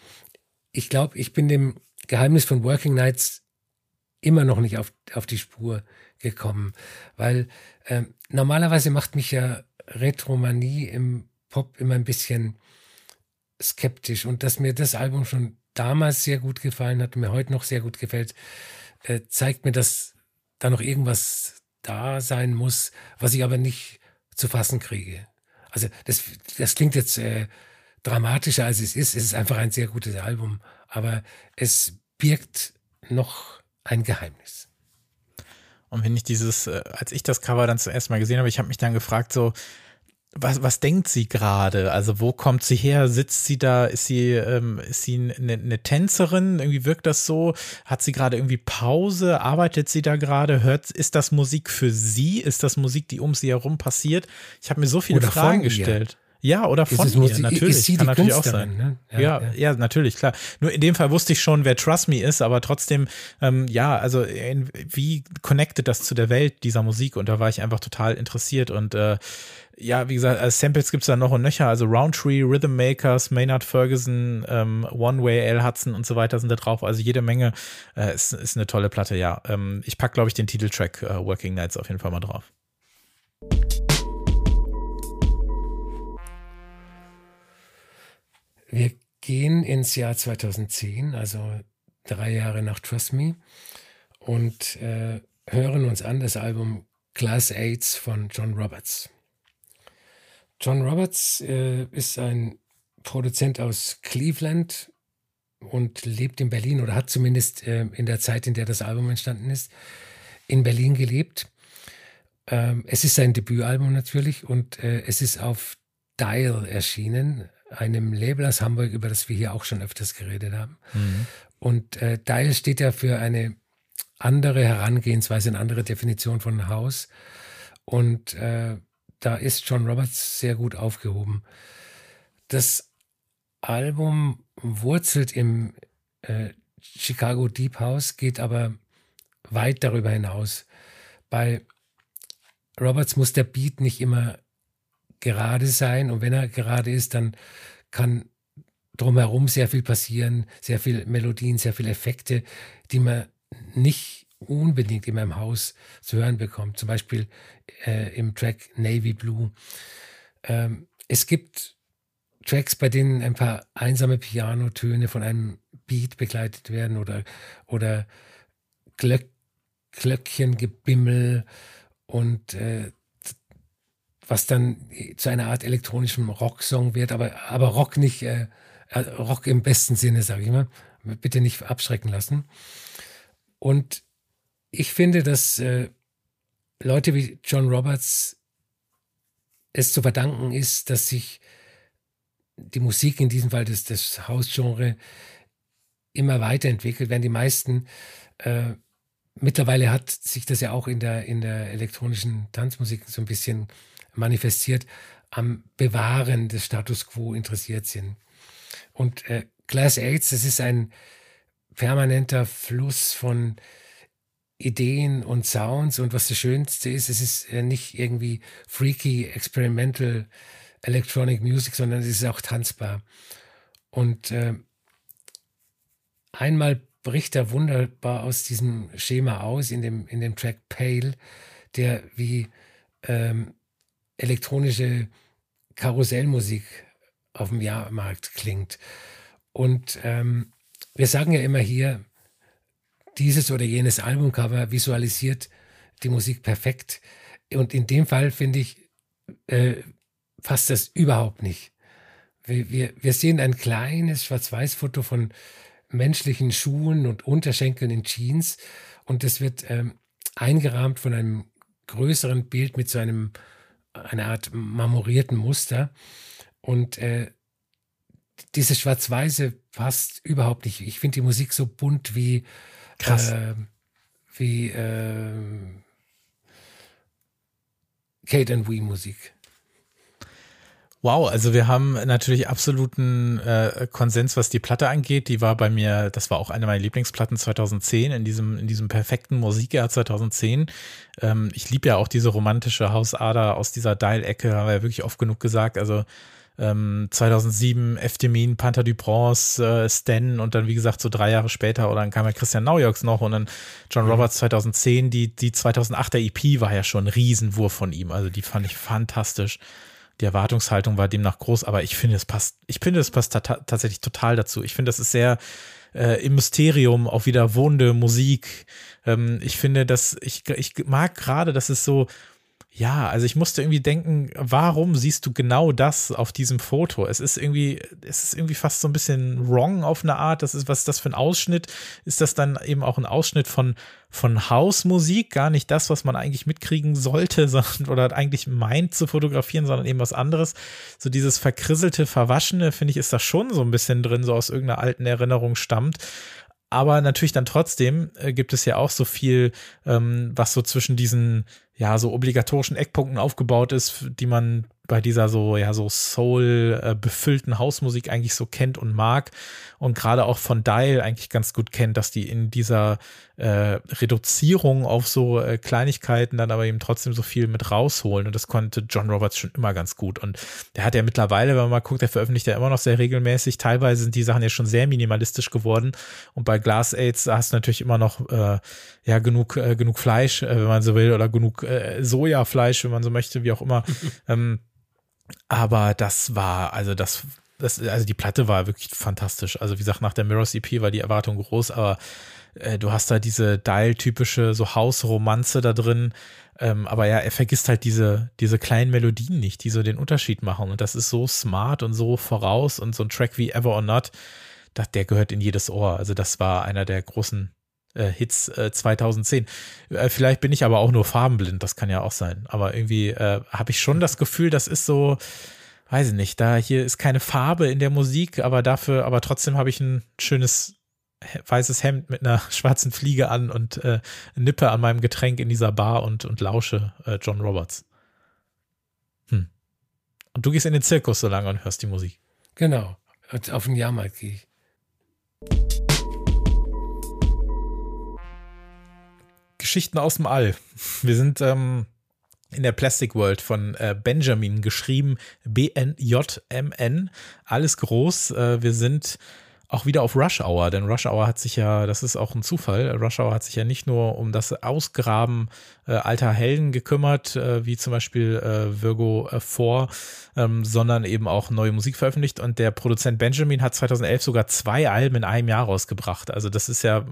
Speaker 2: ich glaube, ich bin dem Geheimnis von Working Nights immer noch nicht auf, auf die Spur gekommen, weil äh, normalerweise macht mich ja Retromanie im Pop immer ein bisschen skeptisch und dass mir das Album schon damals sehr gut gefallen hat und mir heute noch sehr gut gefällt, äh, zeigt mir, dass da noch irgendwas da sein muss, was ich aber nicht zu fassen kriege. Also das, das klingt jetzt äh, dramatischer als es ist. Es ist einfach ein sehr gutes Album, aber es birgt noch ein Geheimnis.
Speaker 1: Und wenn ich dieses, äh, als ich das Cover dann zuerst mal gesehen habe, ich habe mich dann gefragt, so, was, was denkt sie gerade? Also wo kommt sie her? Sitzt sie da? Ist sie, ähm, ist sie eine, eine Tänzerin? Irgendwie wirkt das so? Hat sie gerade irgendwie Pause? Arbeitet sie da gerade? Hört, ist das Musik für sie? Ist das Musik, die um sie herum passiert? Ich habe mir so viele
Speaker 2: Oder
Speaker 1: Fragen gestellt. Ja, oder von
Speaker 2: es-
Speaker 1: ihr,
Speaker 2: muss-
Speaker 1: natürlich.
Speaker 2: ist sie
Speaker 1: Kann natürlich auch sein.
Speaker 2: ne?
Speaker 1: Ja,
Speaker 2: Ja,
Speaker 1: ja,
Speaker 2: ja.
Speaker 1: natürlich, klar. Nur in dem Fall wusste ich schon, wer Trust Me ist, aber trotzdem, ähm, ja, also in, wie connected das zu der Welt dieser Musik? Und da war ich einfach total interessiert. Und äh, ja, wie gesagt, als Samples gibt's da noch und nöcher. Also Roundtree, Rhythm Makers, Maynard Ferguson, ähm, One Way, Al Hudson und so weiter sind da drauf. Also jede Menge. Äh, ist, ist eine tolle Platte, ja. Ähm, ich pack, glaube ich, den Titeltrack äh, Working Nights auf jeden Fall mal drauf.
Speaker 2: Wir gehen ins Jahr 2010, also drei Jahre nach Trust Me, und äh, hören uns an das Album Class AIDS von John Roberts. John Roberts äh, ist ein Produzent aus Cleveland und lebt in Berlin oder hat zumindest äh, in der Zeit, in der das Album entstanden ist, in Berlin gelebt. Ähm, es ist sein Debütalbum natürlich und äh, es ist auf Dial erschienen, einem Label aus Hamburg, über das wir hier auch schon öfters geredet haben. Und äh, Dial steht ja für eine andere Herangehensweise, eine andere Definition von Haus. Und äh, da ist John Roberts sehr gut aufgehoben. Das Album wurzelt im äh, Chicago Deep House, geht aber weit darüber hinaus. Bei Roberts muss der Beat nicht immer gerade sein und wenn er gerade ist, dann kann drumherum sehr viel passieren, sehr viel Melodien, sehr viele Effekte, die man nicht unbedingt immer im Haus zu hören bekommt. Zum Beispiel äh, im Track Navy Blue. Ähm, es gibt Tracks, bei denen ein paar einsame Pianotöne von einem Beat begleitet werden oder, oder Glöck, Glöckchengebimmel und äh, was dann zu einer Art elektronischem Rocksong wird, aber, aber Rock nicht, äh, äh, Rock im besten Sinne, sage ich mal. Bitte nicht abschrecken lassen. Und ich finde, dass äh, Leute wie John Roberts es zu verdanken ist, dass sich die Musik, in diesem Fall das, das Hausgenre, immer weiterentwickelt, während die meisten äh, mittlerweile hat sich das ja auch in der, in der elektronischen Tanzmusik so ein bisschen manifestiert, am Bewahren des Status quo interessiert sind. Und äh, Class AIDS, das ist ein permanenter Fluss von Ideen und Sounds. Und was das Schönste ist, es ist äh, nicht irgendwie freaky, experimental Electronic Music, sondern es ist auch tanzbar. Und äh, einmal bricht er wunderbar aus diesem Schema aus in dem, in dem Track Pale, der wie ähm, elektronische Karussellmusik auf dem Jahrmarkt klingt. Und ähm, wir sagen ja immer hier, dieses oder jenes Albumcover visualisiert die Musik perfekt. Und in dem Fall finde ich, äh, passt das überhaupt nicht. Wir, wir, wir sehen ein kleines Schwarz-Weiß-Foto von menschlichen Schuhen und Unterschenkeln in Jeans und das wird ähm, eingerahmt von einem größeren Bild mit so einem einer Art marmorierten Muster und äh, dieses Schwarz-Weiße passt überhaupt nicht. Ich finde die Musik so bunt wie
Speaker 1: Krass.
Speaker 2: Äh, wie äh, Kate and Wee Musik.
Speaker 1: Wow, also wir haben natürlich absoluten äh, Konsens, was die Platte angeht. Die war bei mir, das war auch eine meiner Lieblingsplatten 2010 in diesem in diesem perfekten Musikjahr 2010. Ähm, ich liebe ja auch diese romantische Hausader aus dieser Dial-Ecke, haben wir ja wirklich oft genug gesagt. Also ähm, 2007 Eftemin, Panther du Bronze, äh, Stan und dann wie gesagt so drei Jahre später oder dann kam ja Christian Naujoks noch und dann John mhm. Roberts 2010, die, die 2008er EP war ja schon ein Riesenwurf von ihm, also die fand ich fantastisch. Die Erwartungshaltung war demnach groß, aber ich finde, es passt, ich finde, es passt tatsächlich total dazu. Ich finde, das ist sehr äh, im Mysterium auch wieder wohnende Musik. Ähm, ich finde, dass ich, ich mag gerade, dass es so ja, also ich musste irgendwie denken, warum siehst du genau das auf diesem Foto? Es ist irgendwie, es ist irgendwie fast so ein bisschen wrong auf eine Art. Das ist, was ist das für ein Ausschnitt? Ist das dann eben auch ein Ausschnitt von, von Hausmusik? Gar nicht das, was man eigentlich mitkriegen sollte, sondern, oder eigentlich meint zu fotografieren, sondern eben was anderes. So dieses verkrisselte, verwaschene, finde ich, ist da schon so ein bisschen drin, so aus irgendeiner alten Erinnerung stammt. Aber natürlich dann trotzdem äh, gibt es ja auch so viel, ähm, was so zwischen diesen ja, so obligatorischen Eckpunkten aufgebaut ist, die man bei dieser so, ja, so Soul äh, befüllten Hausmusik eigentlich so kennt und mag und gerade auch von Dial eigentlich ganz gut kennt, dass die in dieser äh, Reduzierung auf so äh, Kleinigkeiten dann aber eben trotzdem so viel mit rausholen und das konnte John Roberts schon immer ganz gut und der hat ja mittlerweile, wenn man mal guckt, der veröffentlicht ja immer noch sehr regelmäßig, teilweise sind die Sachen ja schon sehr minimalistisch geworden und bei Glass Aids hast du natürlich immer noch äh, ja genug äh, genug Fleisch, äh, wenn man so will oder genug äh, Sojafleisch, wenn man so möchte, wie auch immer. ähm, aber das war, also das, das, also die Platte war wirklich fantastisch. Also wie gesagt, nach der Mirrors EP war die Erwartung groß, aber äh, du hast da diese Dial-typische so Hausromanze da drin. Ähm, aber ja, er vergisst halt diese, diese kleinen Melodien nicht, die so den Unterschied machen. Und das ist so smart und so voraus und so ein Track wie Ever or Not, das, der gehört in jedes Ohr. Also das war einer der großen Hits äh, 2010. Äh, vielleicht bin ich aber auch nur farbenblind, das kann ja auch sein. Aber irgendwie äh, habe ich schon das Gefühl, das ist so, weiß ich nicht, da hier ist keine Farbe in der Musik, aber dafür, aber trotzdem habe ich ein schönes weißes Hemd mit einer schwarzen Fliege an und äh, Nippe an meinem Getränk in dieser Bar und, und lausche äh, John Roberts. Hm. Und du gehst in den Zirkus so lange und hörst die Musik.
Speaker 2: Genau. Auf den Jahrmarkt gehe ich.
Speaker 1: Geschichten aus dem All. Wir sind ähm, in der Plastic World von äh, Benjamin geschrieben, B-N-J-M-N, alles groß. Äh, wir sind auch wieder auf Rush Hour, denn Rush Hour hat sich ja, das ist auch ein Zufall, Rush Hour hat sich ja nicht nur um das Ausgraben äh, alter Helden gekümmert, äh, wie zum Beispiel äh, Virgo äh, 4, ähm, sondern eben auch neue Musik veröffentlicht und der Produzent Benjamin hat 2011 sogar zwei Alben in einem Jahr rausgebracht. Also das ist ja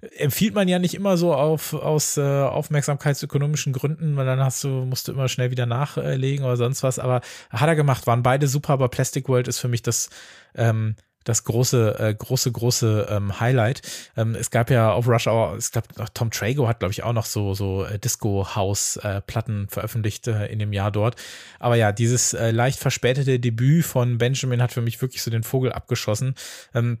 Speaker 1: empfiehlt man ja nicht immer so auf, aus äh, aufmerksamkeitsökonomischen Gründen, weil dann hast du, musst du immer schnell wieder nachlegen oder sonst was. Aber hat er gemacht, waren beide super, aber Plastic World ist für mich das, ähm, das große, äh, große, große ähm, Highlight. Ähm, es gab ja auf Rush Hour, ich glaube, Tom Trago hat, glaube ich, auch noch so, so äh, Disco-House-Platten äh, veröffentlicht äh, in dem Jahr dort. Aber ja, dieses äh, leicht verspätete Debüt von Benjamin hat für mich wirklich so den Vogel abgeschossen. Ähm,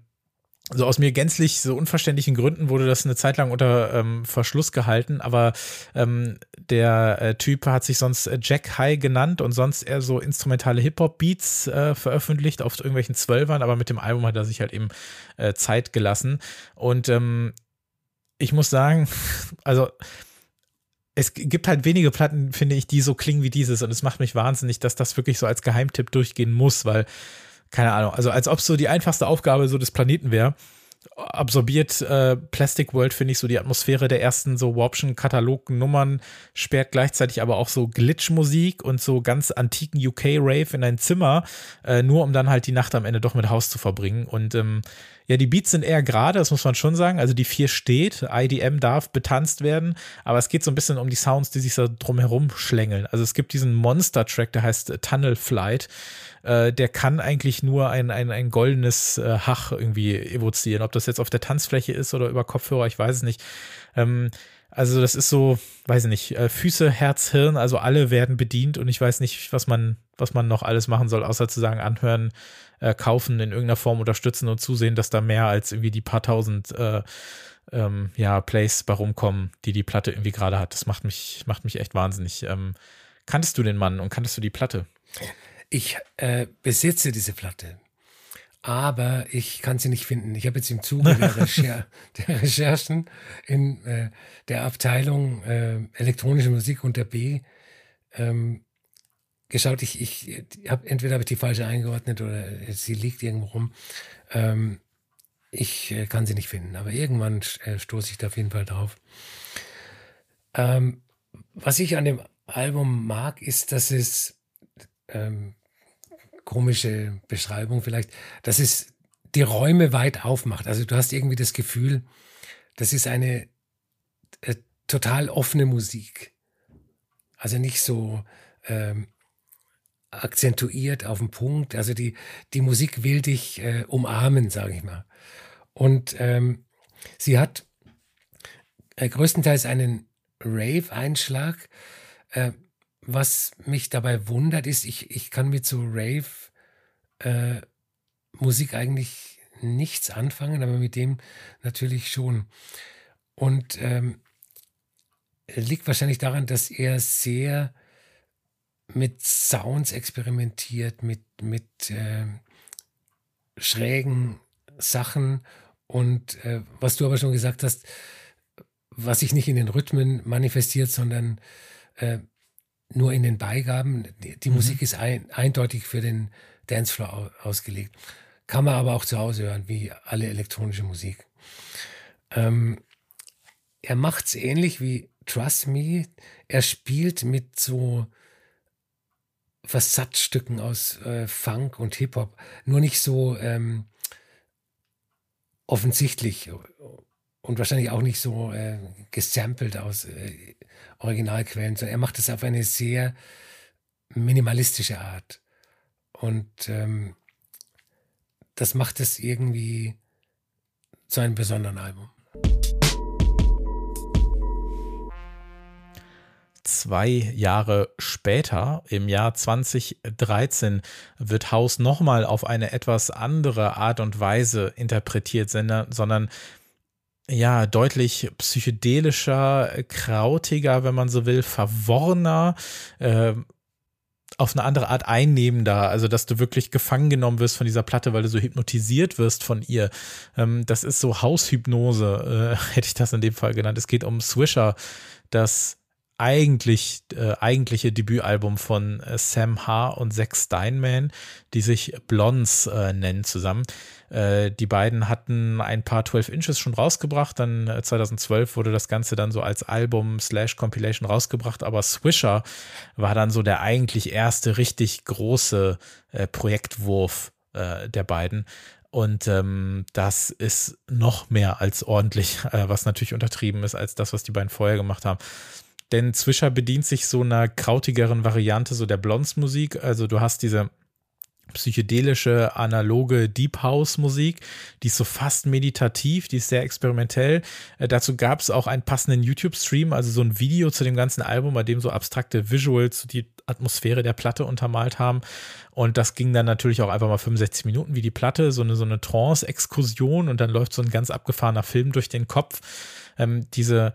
Speaker 1: so aus mir gänzlich so unverständlichen Gründen wurde das eine Zeit lang unter ähm, Verschluss gehalten, aber ähm, der äh, Typ hat sich sonst äh, Jack High genannt und sonst eher so instrumentale Hip-Hop-Beats äh, veröffentlicht auf irgendwelchen Zwölfern, aber mit dem Album hat er sich halt eben äh, Zeit gelassen. Und ähm, ich muss sagen, also es gibt halt wenige Platten, finde ich, die so klingen wie dieses und es macht mich wahnsinnig, dass das wirklich so als Geheimtipp durchgehen muss, weil keine Ahnung, also als ob es so die einfachste Aufgabe so des Planeten wäre. Absorbiert äh, Plastic World, finde ich, so die Atmosphäre der ersten so Warpschen Katalognummern, sperrt gleichzeitig aber auch so Glitch-Musik und so ganz antiken UK-Rave in ein Zimmer, äh, nur um dann halt die Nacht am Ende doch mit Haus zu verbringen. Und ähm, ja, die Beats sind eher gerade, das muss man schon sagen. Also die vier steht, IDM darf betanzt werden, aber es geht so ein bisschen um die Sounds, die sich so drumherum schlängeln. Also es gibt diesen Monster-Track, der heißt Tunnel Flight. Äh, der kann eigentlich nur ein, ein, ein goldenes äh, Hach irgendwie evozieren. Ob das jetzt auf der Tanzfläche ist oder über Kopfhörer, ich weiß es nicht. Ähm, also das ist so, weiß ich nicht, äh, Füße, Herz, Hirn, also alle werden bedient und ich weiß nicht, was man, was man noch alles machen soll, außer zu sagen, anhören, äh, kaufen, in irgendeiner Form unterstützen und zusehen, dass da mehr als irgendwie die paar tausend äh, ähm, ja, Plays bei rumkommen, die die Platte irgendwie gerade hat. Das macht mich, macht mich echt wahnsinnig. Ähm, kanntest du den Mann und kanntest du die Platte?
Speaker 2: Ich äh, besitze diese Platte, aber ich kann sie nicht finden. Ich habe jetzt im Zuge der, Recher der Recherchen in äh, der Abteilung äh, elektronische Musik unter B ähm, geschaut. Ich, ich habe entweder habe ich die falsche eingeordnet oder sie liegt irgendwo rum. Ähm, ich äh, kann sie nicht finden, aber irgendwann äh, stoße ich da auf jeden Fall drauf. Ähm, was ich an dem Album mag, ist, dass es ähm, komische Beschreibung vielleicht, dass es die Räume weit aufmacht. Also du hast irgendwie das Gefühl, das ist eine äh, total offene Musik. Also nicht so ähm, akzentuiert auf den Punkt. Also die, die Musik will dich äh, umarmen, sage ich mal. Und ähm, sie hat äh, größtenteils einen Rave-Einschlag. Was mich dabei wundert, ist, ich, ich kann mit so Rave-Musik äh, eigentlich nichts anfangen, aber mit dem natürlich schon. Und ähm, liegt wahrscheinlich daran, dass er sehr mit Sounds experimentiert, mit, mit äh, schrägen Sachen. Und äh, was du aber schon gesagt hast, was sich nicht in den Rhythmen manifestiert, sondern äh, nur in den Beigaben. Die, die mhm. Musik ist ein, eindeutig für den Dancefloor ausgelegt. Kann man aber auch zu Hause hören, wie alle elektronische Musik. Ähm, er macht es ähnlich wie Trust Me. Er spielt mit so Versatzstücken aus äh, Funk und Hip-Hop, nur nicht so ähm, offensichtlich und wahrscheinlich auch nicht so äh, gesampelt aus äh, Originalquellen, sondern er macht es auf eine sehr minimalistische Art. Und ähm, das macht es irgendwie zu einem besonderen Album.
Speaker 1: zwei Jahre später, im Jahr 2013, wird House nochmal auf eine etwas andere Art und Weise interpretiert, sondern ja, deutlich psychedelischer, krautiger, wenn man so will, verworrener, äh, auf eine andere Art einnehmender, also dass du wirklich gefangen genommen wirst von dieser Platte, weil du so hypnotisiert wirst von ihr. Ähm, das ist so Haushypnose, äh, hätte ich das in dem Fall genannt. Es geht um Swisher, das eigentlich äh, eigentliche Debütalbum von äh, Sam Haar und Zack Steinman, die sich Blondes äh, nennen zusammen. Äh, die beiden hatten ein paar 12 Inches schon rausgebracht, dann 2012 äh, wurde das Ganze dann so als Album slash Compilation rausgebracht, aber Swisher war dann so der eigentlich erste richtig große äh, Projektwurf der beiden. Und ähm, das ist noch mehr als ordentlich, was natürlich untertrieben ist, als das, was die beiden vorher gemacht haben denn Zwischer bedient sich so einer krautigeren Variante so der Blondes-Musik. Also du hast diese psychedelische, analoge Deep House Musik, die ist so fast meditativ, die ist sehr experimentell. Äh, dazu gab es auch einen passenden YouTube-Stream, also so ein Video zu dem ganzen Album, bei dem so abstrakte Visuals die Atmosphäre der Platte untermalt haben. Und das ging dann natürlich auch einfach mal 65 Minuten wie die Platte, so eine, so eine Trance-Exkursion und dann läuft so ein ganz abgefahrener Film durch den Kopf. Ähm, diese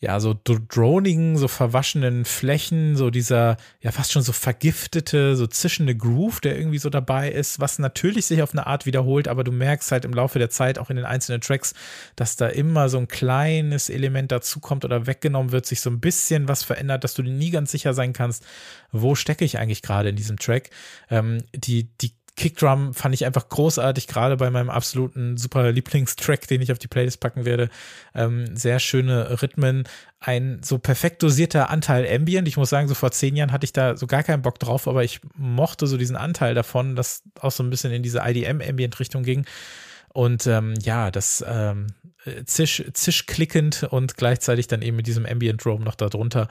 Speaker 1: ja, so dronigen, so verwaschenen Flächen, so dieser, ja, fast schon so vergiftete, so zischende Groove, der irgendwie so dabei ist, was natürlich sich auf eine Art wiederholt, aber du merkst halt im Laufe der Zeit auch in den einzelnen Tracks, dass da immer so ein kleines Element dazukommt oder weggenommen wird, sich so ein bisschen was verändert, dass du nie ganz sicher sein kannst, wo stecke ich eigentlich gerade in diesem Track. Ähm, die, die Kickdrum fand ich einfach großartig, gerade bei meinem absoluten super Lieblingstrack, den ich auf die Playlist packen werde. Ähm, sehr schöne Rhythmen, ein so perfekt dosierter Anteil Ambient. Ich muss sagen, so vor zehn Jahren hatte ich da so gar keinen Bock drauf, aber ich mochte so diesen Anteil davon, das auch so ein bisschen in diese IDM-Ambient-Richtung ging. Und ähm, ja, das ähm, zisch, zischklickend und gleichzeitig dann eben mit diesem Ambient Drome noch darunter.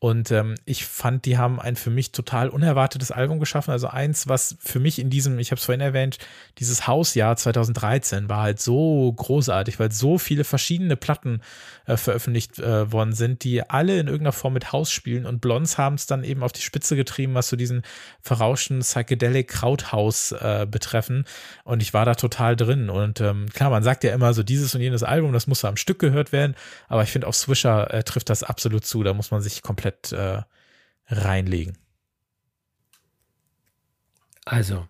Speaker 1: Und ähm, ich fand, die haben ein für mich total unerwartetes Album geschaffen. Also eins, was für mich in diesem, ich habe es vorhin erwähnt, dieses Hausjahr 2013 war halt so großartig, weil so viele verschiedene Platten äh, veröffentlicht äh, worden sind, die alle in irgendeiner Form mit Haus spielen. Und Blondes haben es dann eben auf die Spitze getrieben, was so diesen verrauschten Psychedelic Krauthaus äh, betreffen. Und ich war da total drin. Und ähm, klar, man sagt ja immer so dieses und jenes Album, das muss am Stück gehört werden. Aber ich finde, auf Swisher äh, trifft das absolut zu. Da muss man sich komplett komplett äh, reinlegen.
Speaker 2: Also,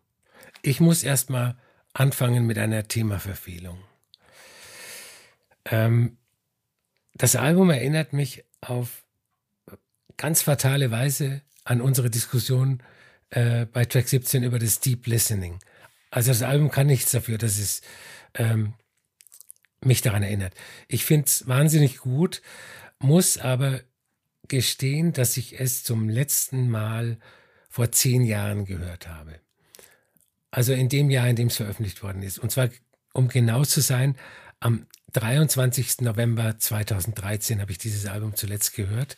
Speaker 2: ich muss erstmal anfangen mit einer Themaverfehlung. Ähm, das Album erinnert mich auf ganz fatale Weise an unsere Diskussion äh, bei Track 17 über das Deep Listening. Also das Album kann nichts dafür, dass es ähm, mich daran erinnert. Ich finde es wahnsinnig gut, muss aber gestehen, dass ich es zum letzten Mal vor zehn Jahren gehört habe. Also in dem Jahr, in dem es veröffentlicht worden ist. Und zwar, um genau zu sein, am 23. November 2013 habe ich dieses Album zuletzt gehört.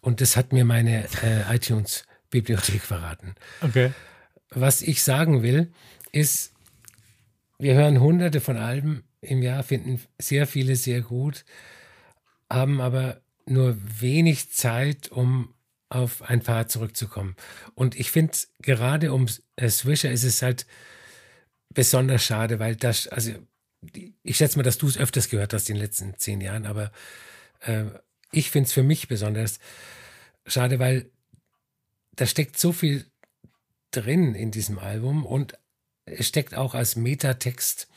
Speaker 2: Und das hat mir meine äh, iTunes-Bibliothek verraten.
Speaker 1: Okay.
Speaker 2: Was ich sagen will, ist, wir hören hunderte von Alben im Jahr, finden sehr viele sehr gut, haben aber nur wenig Zeit, um auf ein paar zurückzukommen. Und ich finde, gerade um äh, Swisher ist es halt besonders schade, weil das, also ich schätze mal, dass du es öfters gehört hast in den letzten zehn Jahren, aber äh, ich finde es für mich besonders schade, weil da steckt so viel drin in diesem Album und es steckt auch als Metatext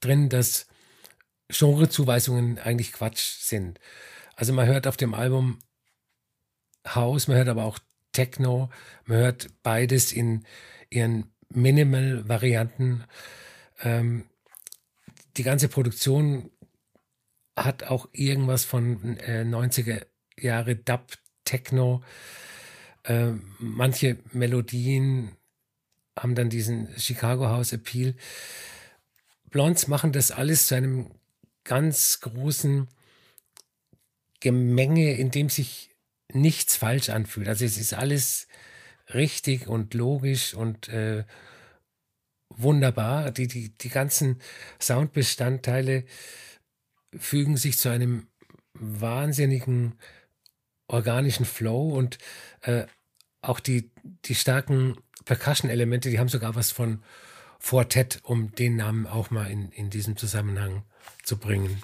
Speaker 2: drin, dass Genrezuweisungen eigentlich Quatsch sind. Also man hört auf dem Album House, man hört aber auch Techno, man hört beides in ihren Minimal-Varianten. Ähm, die ganze Produktion hat auch irgendwas von äh, 90er Jahre Dub, Techno. Äh, manche Melodien haben dann diesen Chicago House Appeal. Blondes machen das alles zu einem ganz großen Gemenge, in dem sich nichts falsch anfühlt. Also es ist alles richtig und logisch und äh, wunderbar. Die, die, die ganzen Soundbestandteile fügen sich zu einem wahnsinnigen organischen Flow und äh, auch die, die starken Percussion-Elemente, die haben sogar was von Fortet, um den Namen auch mal in, in diesem Zusammenhang zu bringen.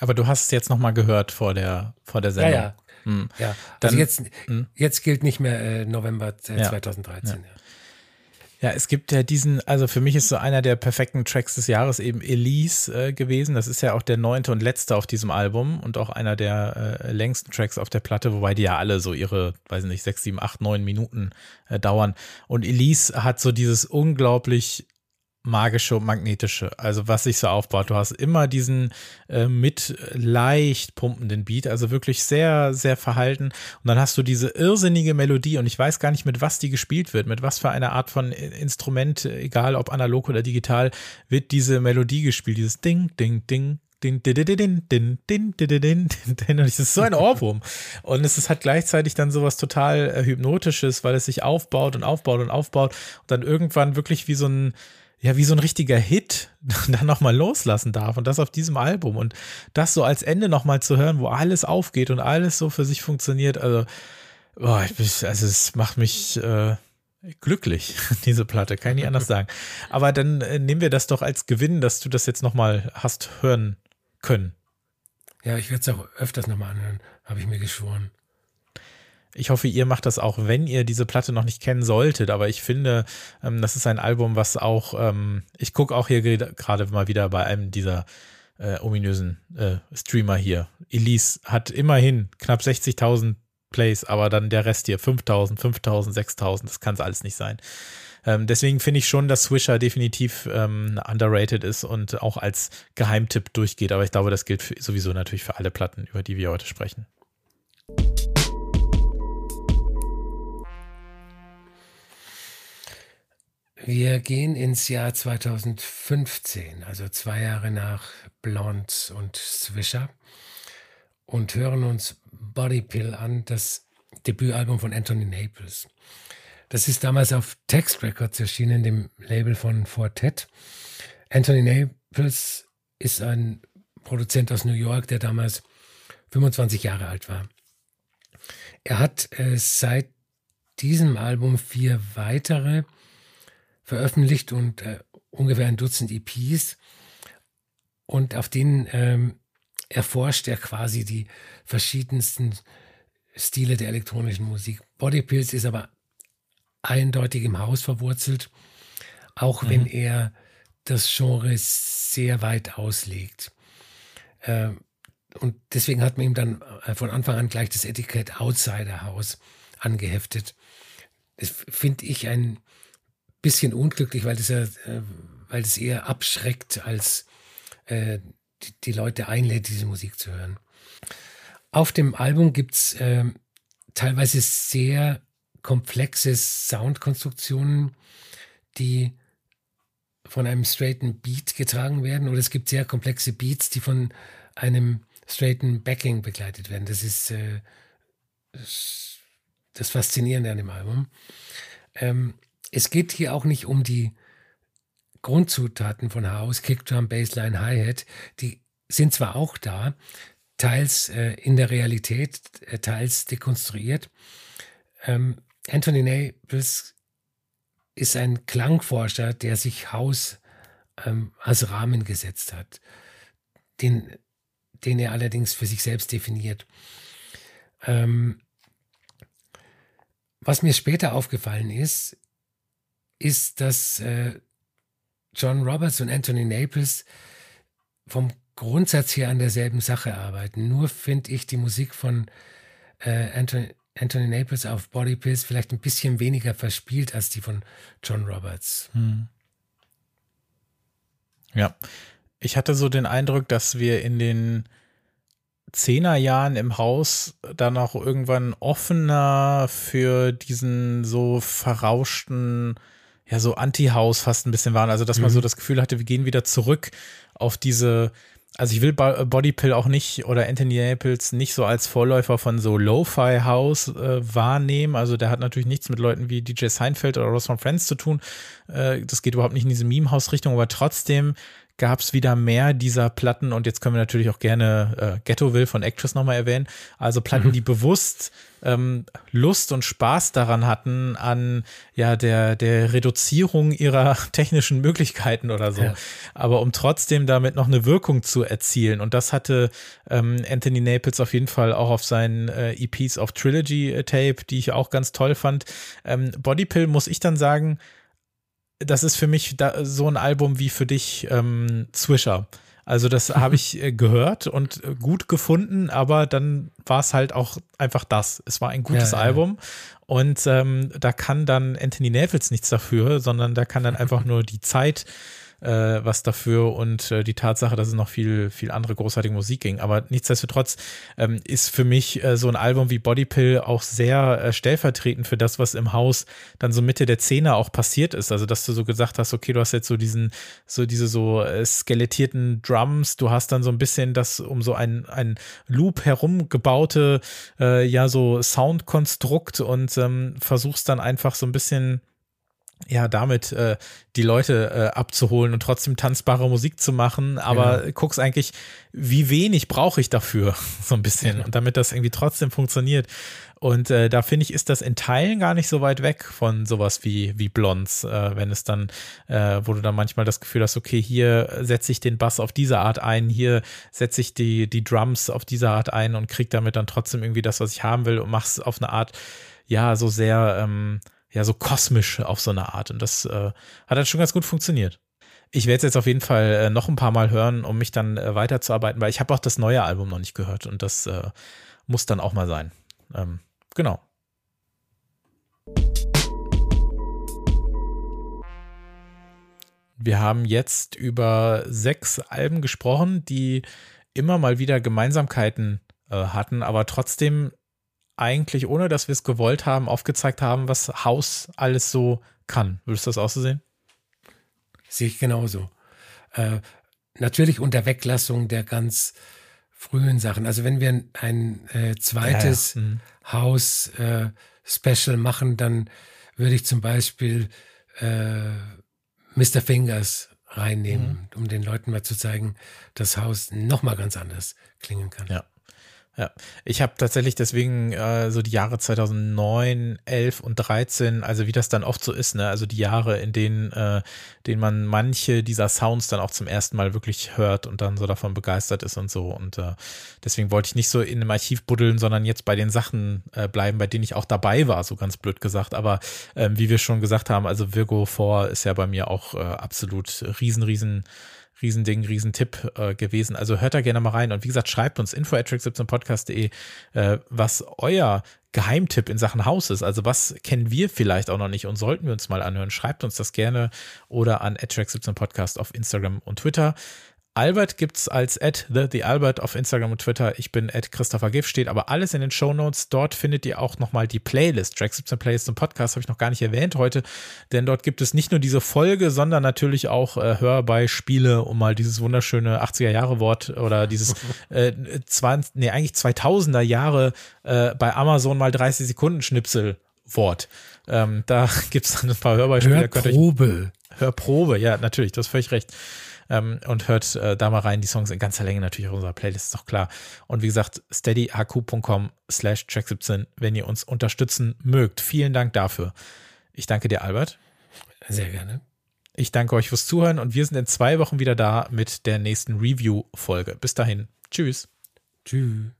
Speaker 1: Aber du hast es jetzt nochmal gehört vor der, vor der Sendung.
Speaker 2: Ja, ja. Hm. ja. Also Dann, jetzt, hm. jetzt gilt nicht mehr äh, November äh, 2013. Ja. ja.
Speaker 1: Ja, es gibt ja diesen, also für mich ist so einer der perfekten Tracks des Jahres eben Elise äh, gewesen. Das ist ja auch der neunte und letzte auf diesem Album und auch einer der äh, längsten Tracks auf der Platte, wobei die ja alle so ihre, weiß nicht, sechs, sieben, acht, neun Minuten äh, dauern. Und Elise hat so dieses unglaublich magische und magnetische, also was sich so aufbaut. Du hast immer diesen äh, mit leicht pumpenden Beat, also wirklich sehr, sehr verhalten. Und dann hast du diese irrsinnige Melodie und ich weiß gar nicht, mit was die gespielt wird, mit was für einer Art von Instrument, egal ob analog oder digital, wird diese Melodie gespielt, dieses Ding, Ding, Ding, Din, din, din, din, din, din, din, din, din. Und es ist so ein Ohrwurm. Und es ist halt gleichzeitig dann sowas total äh, Hypnotisches, weil es sich aufbaut und aufbaut und aufbaut und dann irgendwann wirklich wie so ein, ja, wie so ein richtiger Hit dann nochmal loslassen darf und das auf diesem Album und das so als Ende nochmal zu hören, wo alles aufgeht und alles so für sich funktioniert, also, boah, ich bin, also es macht mich äh, glücklich, diese Platte, kann ich nicht anders sagen. Aber dann äh, nehmen wir das doch als Gewinn, dass du das jetzt nochmal hast hören können.
Speaker 2: Ja, ich werde es auch öfters nochmal anhören, habe ich mir geschworen.
Speaker 1: Ich hoffe, ihr macht das auch, wenn ihr diese Platte noch nicht kennen solltet. Aber ich finde, ähm, das ist ein Album, was auch, ähm, ich gucke auch hier gerade mal wieder bei einem dieser äh, ominösen äh, Streamer hier. Elise hat immerhin knapp 60.000 Plays, aber dann der Rest hier 5.000, 5.000, 6.000, das kann es alles nicht sein. Ähm, deswegen finde ich schon, dass Swisher definitiv ähm, underrated ist und auch als Geheimtipp durchgeht. Aber ich glaube, das gilt für, sowieso natürlich für alle Platten, über die wir heute sprechen.
Speaker 2: Wir gehen ins Jahr 2015, also zwei Jahre nach Blondes und Swisher und hören uns Body Pill an, das Debütalbum von Anthony Naples. Das ist damals auf Text Records erschienen, dem Label von Fortet. Anthony Naples ist ein Produzent aus New York, der damals 25 Jahre alt war. Er hat äh, seit diesem Album vier weitere veröffentlicht und äh, ungefähr ein Dutzend EPs. Und auf denen ähm, erforscht er quasi die verschiedensten Stile der elektronischen Musik. Body Pills ist aber eindeutig im Haus verwurzelt, auch mhm. wenn er das Genre sehr weit auslegt. Äh, und deswegen hat man ihm dann äh, von Anfang an gleich das Etikett Outsider House angeheftet. Das finde ich ein bisschen unglücklich, weil das ja, äh, weil das eher abschreckt, als äh, die, die, Leute einlädt, diese Musik zu hören. Auf dem Album gibt es äh, teilweise sehr komplexe Soundkonstruktionen, die von einem straighten Beat getragen werden, oder es gibt sehr komplexe Beats, die von einem straighten Backing begleitet werden. Das ist äh, das Faszinierende an dem Album. Ähm, es geht hier auch nicht um die Grundzutaten von House, Kickdrum, Bassline, Hi-Hat. Die sind zwar auch da, teils äh, in der Realität, äh, teils dekonstruiert. Ähm, Anthony Naples ist ein Klangforscher, der sich House ähm, als Rahmen gesetzt hat, den, den er allerdings für sich selbst definiert. Ähm, was mir später aufgefallen ist, ist, dass äh, John Roberts und Anthony Naples vom Grundsatz her an derselben Sache arbeiten. Nur finde ich die Musik von äh, Anthony, Anthony Naples auf Body Pills vielleicht ein bisschen weniger verspielt als die von John Roberts. Hm.
Speaker 1: Ja, ich hatte so den Eindruck, dass wir in den Zehnerjahren im Haus dann auch irgendwann offener für diesen so verrauschten, ja, so Anti-Haus fast ein bisschen waren. Also, dass man so mhm. das Gefühl hatte, wir gehen wieder zurück auf diese, also ich will Bodypill auch nicht oder Anthony Naples nicht so als Vorläufer von so Lo-Fi House äh, wahrnehmen. Also der hat natürlich nichts mit Leuten wie DJ Seinfeld oder Ross von Friends zu tun. Äh, das geht überhaupt nicht in diese Meme-House-Richtung, aber trotzdem gab es wieder mehr dieser Platten und jetzt können wir natürlich auch gerne äh, Ghetto Will von Actress nochmal erwähnen. Also Platten, mhm. die bewusst ähm, Lust und Spaß daran hatten, an ja der, der Reduzierung ihrer technischen Möglichkeiten oder so. Ja. Aber um trotzdem damit noch eine Wirkung zu erzielen. Und das hatte ähm, Anthony Naples auf jeden Fall auch auf seinen äh, EPs auf Trilogy Tape, die ich auch ganz toll fand. Ähm, Bodypill muss ich dann sagen, das ist für mich da, so ein Album wie für dich ähm, Swisher. Also das habe ich äh, gehört und äh, gut gefunden, aber dann war es halt auch einfach das. Es war ein gutes ja, ja. Album und ähm, da kann dann Anthony Naples nichts dafür, sondern da kann dann einfach nur die Zeit äh, was dafür und äh, die Tatsache, dass es noch viel, viel andere großartige Musik ging. Aber nichtsdestotrotz ähm, ist für mich äh, so ein Album wie Bodypill auch sehr äh, stellvertretend für das, was im Haus dann so Mitte der Zehner auch passiert ist. Also, dass du so gesagt hast, okay, du hast jetzt so diesen, so diese so äh, skelettierten Drums, du hast dann so ein bisschen das um so ein, ein Loop herum gebaute, äh, ja, so Soundkonstrukt und ähm, versuchst dann einfach so ein bisschen ja, damit äh, die Leute äh, abzuholen und trotzdem tanzbare Musik zu machen, aber ja. guckst eigentlich, wie wenig brauche ich dafür, so ein bisschen, und damit das irgendwie trotzdem funktioniert. Und äh, da finde ich, ist das in Teilen gar nicht so weit weg von sowas wie, wie Blondes, äh, wenn es dann, äh, wo du dann manchmal das Gefühl hast, okay, hier setze ich den Bass auf diese Art ein, hier setze ich die, die Drums auf diese Art ein und krieg damit dann trotzdem irgendwie das, was ich haben will und mach's auf eine Art, ja, so sehr, ähm, ja so kosmisch auf so eine Art. Und das äh, hat dann schon ganz gut funktioniert. Ich werde es jetzt auf jeden Fall äh, noch ein paar Mal hören, um mich dann äh, weiterzuarbeiten, weil ich habe auch das neue Album noch nicht gehört und das äh, muss dann auch mal sein. Ähm, genau. Wir haben jetzt über sechs Alben gesprochen, die immer mal wieder Gemeinsamkeiten äh, hatten, aber trotzdem eigentlich, ohne dass wir es gewollt haben, aufgezeigt haben, was Haus alles so kann. Würdest du das auch so sehen?
Speaker 2: Sehe ich genauso. Äh, natürlich unter Weglassung der ganz frühen Sachen. Also wenn wir ein äh, zweites ja, ja. Mhm. Haus-Special äh, machen, dann würde ich zum Beispiel äh, Mr. Fingers reinnehmen, mhm. um den Leuten mal zu zeigen, dass Haus noch mal ganz anders klingen kann.
Speaker 1: Ja. Ja, ich habe tatsächlich deswegen äh, so die Jahre 2009, 11 und 13, also wie das dann oft so ist, ne, also die Jahre, in denen, äh, denen man manche dieser Sounds dann auch zum ersten Mal wirklich hört und dann so davon begeistert ist und so. Und äh, deswegen wollte ich nicht so in einem Archiv buddeln, sondern jetzt bei den Sachen äh, bleiben, bei denen ich auch dabei war, so ganz blöd gesagt. Aber ähm, wie wir schon gesagt haben, also Virgo 4 ist ja bei mir auch äh, absolut riesen, riesen Riesending, Riesentipp äh, gewesen. Also hört da gerne mal rein. Und wie gesagt, schreibt uns info at 17 podcastde äh, was euer Geheimtipp in Sachen Haus ist. Also was kennen wir vielleicht auch noch nicht und sollten wir uns mal anhören. Schreibt uns das gerne oder an 17 podcast auf Instagram und Twitter. Albert gibt es als at the, the Albert auf Instagram und Twitter. Ich bin at Christopher Giff, steht aber alles in den Show Notes. Dort findet ihr auch nochmal die Playlist. Track 17 Playlist und Podcast habe ich noch gar nicht erwähnt heute, denn dort gibt es nicht nur diese Folge, sondern natürlich auch äh, Hörbeispiele, um mal dieses wunderschöne 80er Jahre Wort oder dieses äh, 20, nee, eigentlich 2000er Jahre äh, bei Amazon mal 30 Sekunden Schnipsel Wort. Ähm, da gibt es dann ein paar Hörbeispiele.
Speaker 2: Hörprobe.
Speaker 1: Hörprobe, ja, natürlich, du hast völlig recht ähm, und hört äh, da mal rein. Die Songs in ganzer Länge natürlich auf unserer Playlist, ist doch klar. Und wie gesagt, steadyhq.com slash track17, wenn ihr uns unterstützen mögt. Vielen Dank dafür. Ich danke dir, Albert.
Speaker 2: Sehr gerne.
Speaker 1: Ich danke euch fürs Zuhören und wir sind in zwei Wochen wieder da mit der nächsten Review-Folge. Bis dahin. Tschüss.
Speaker 2: Tschüss.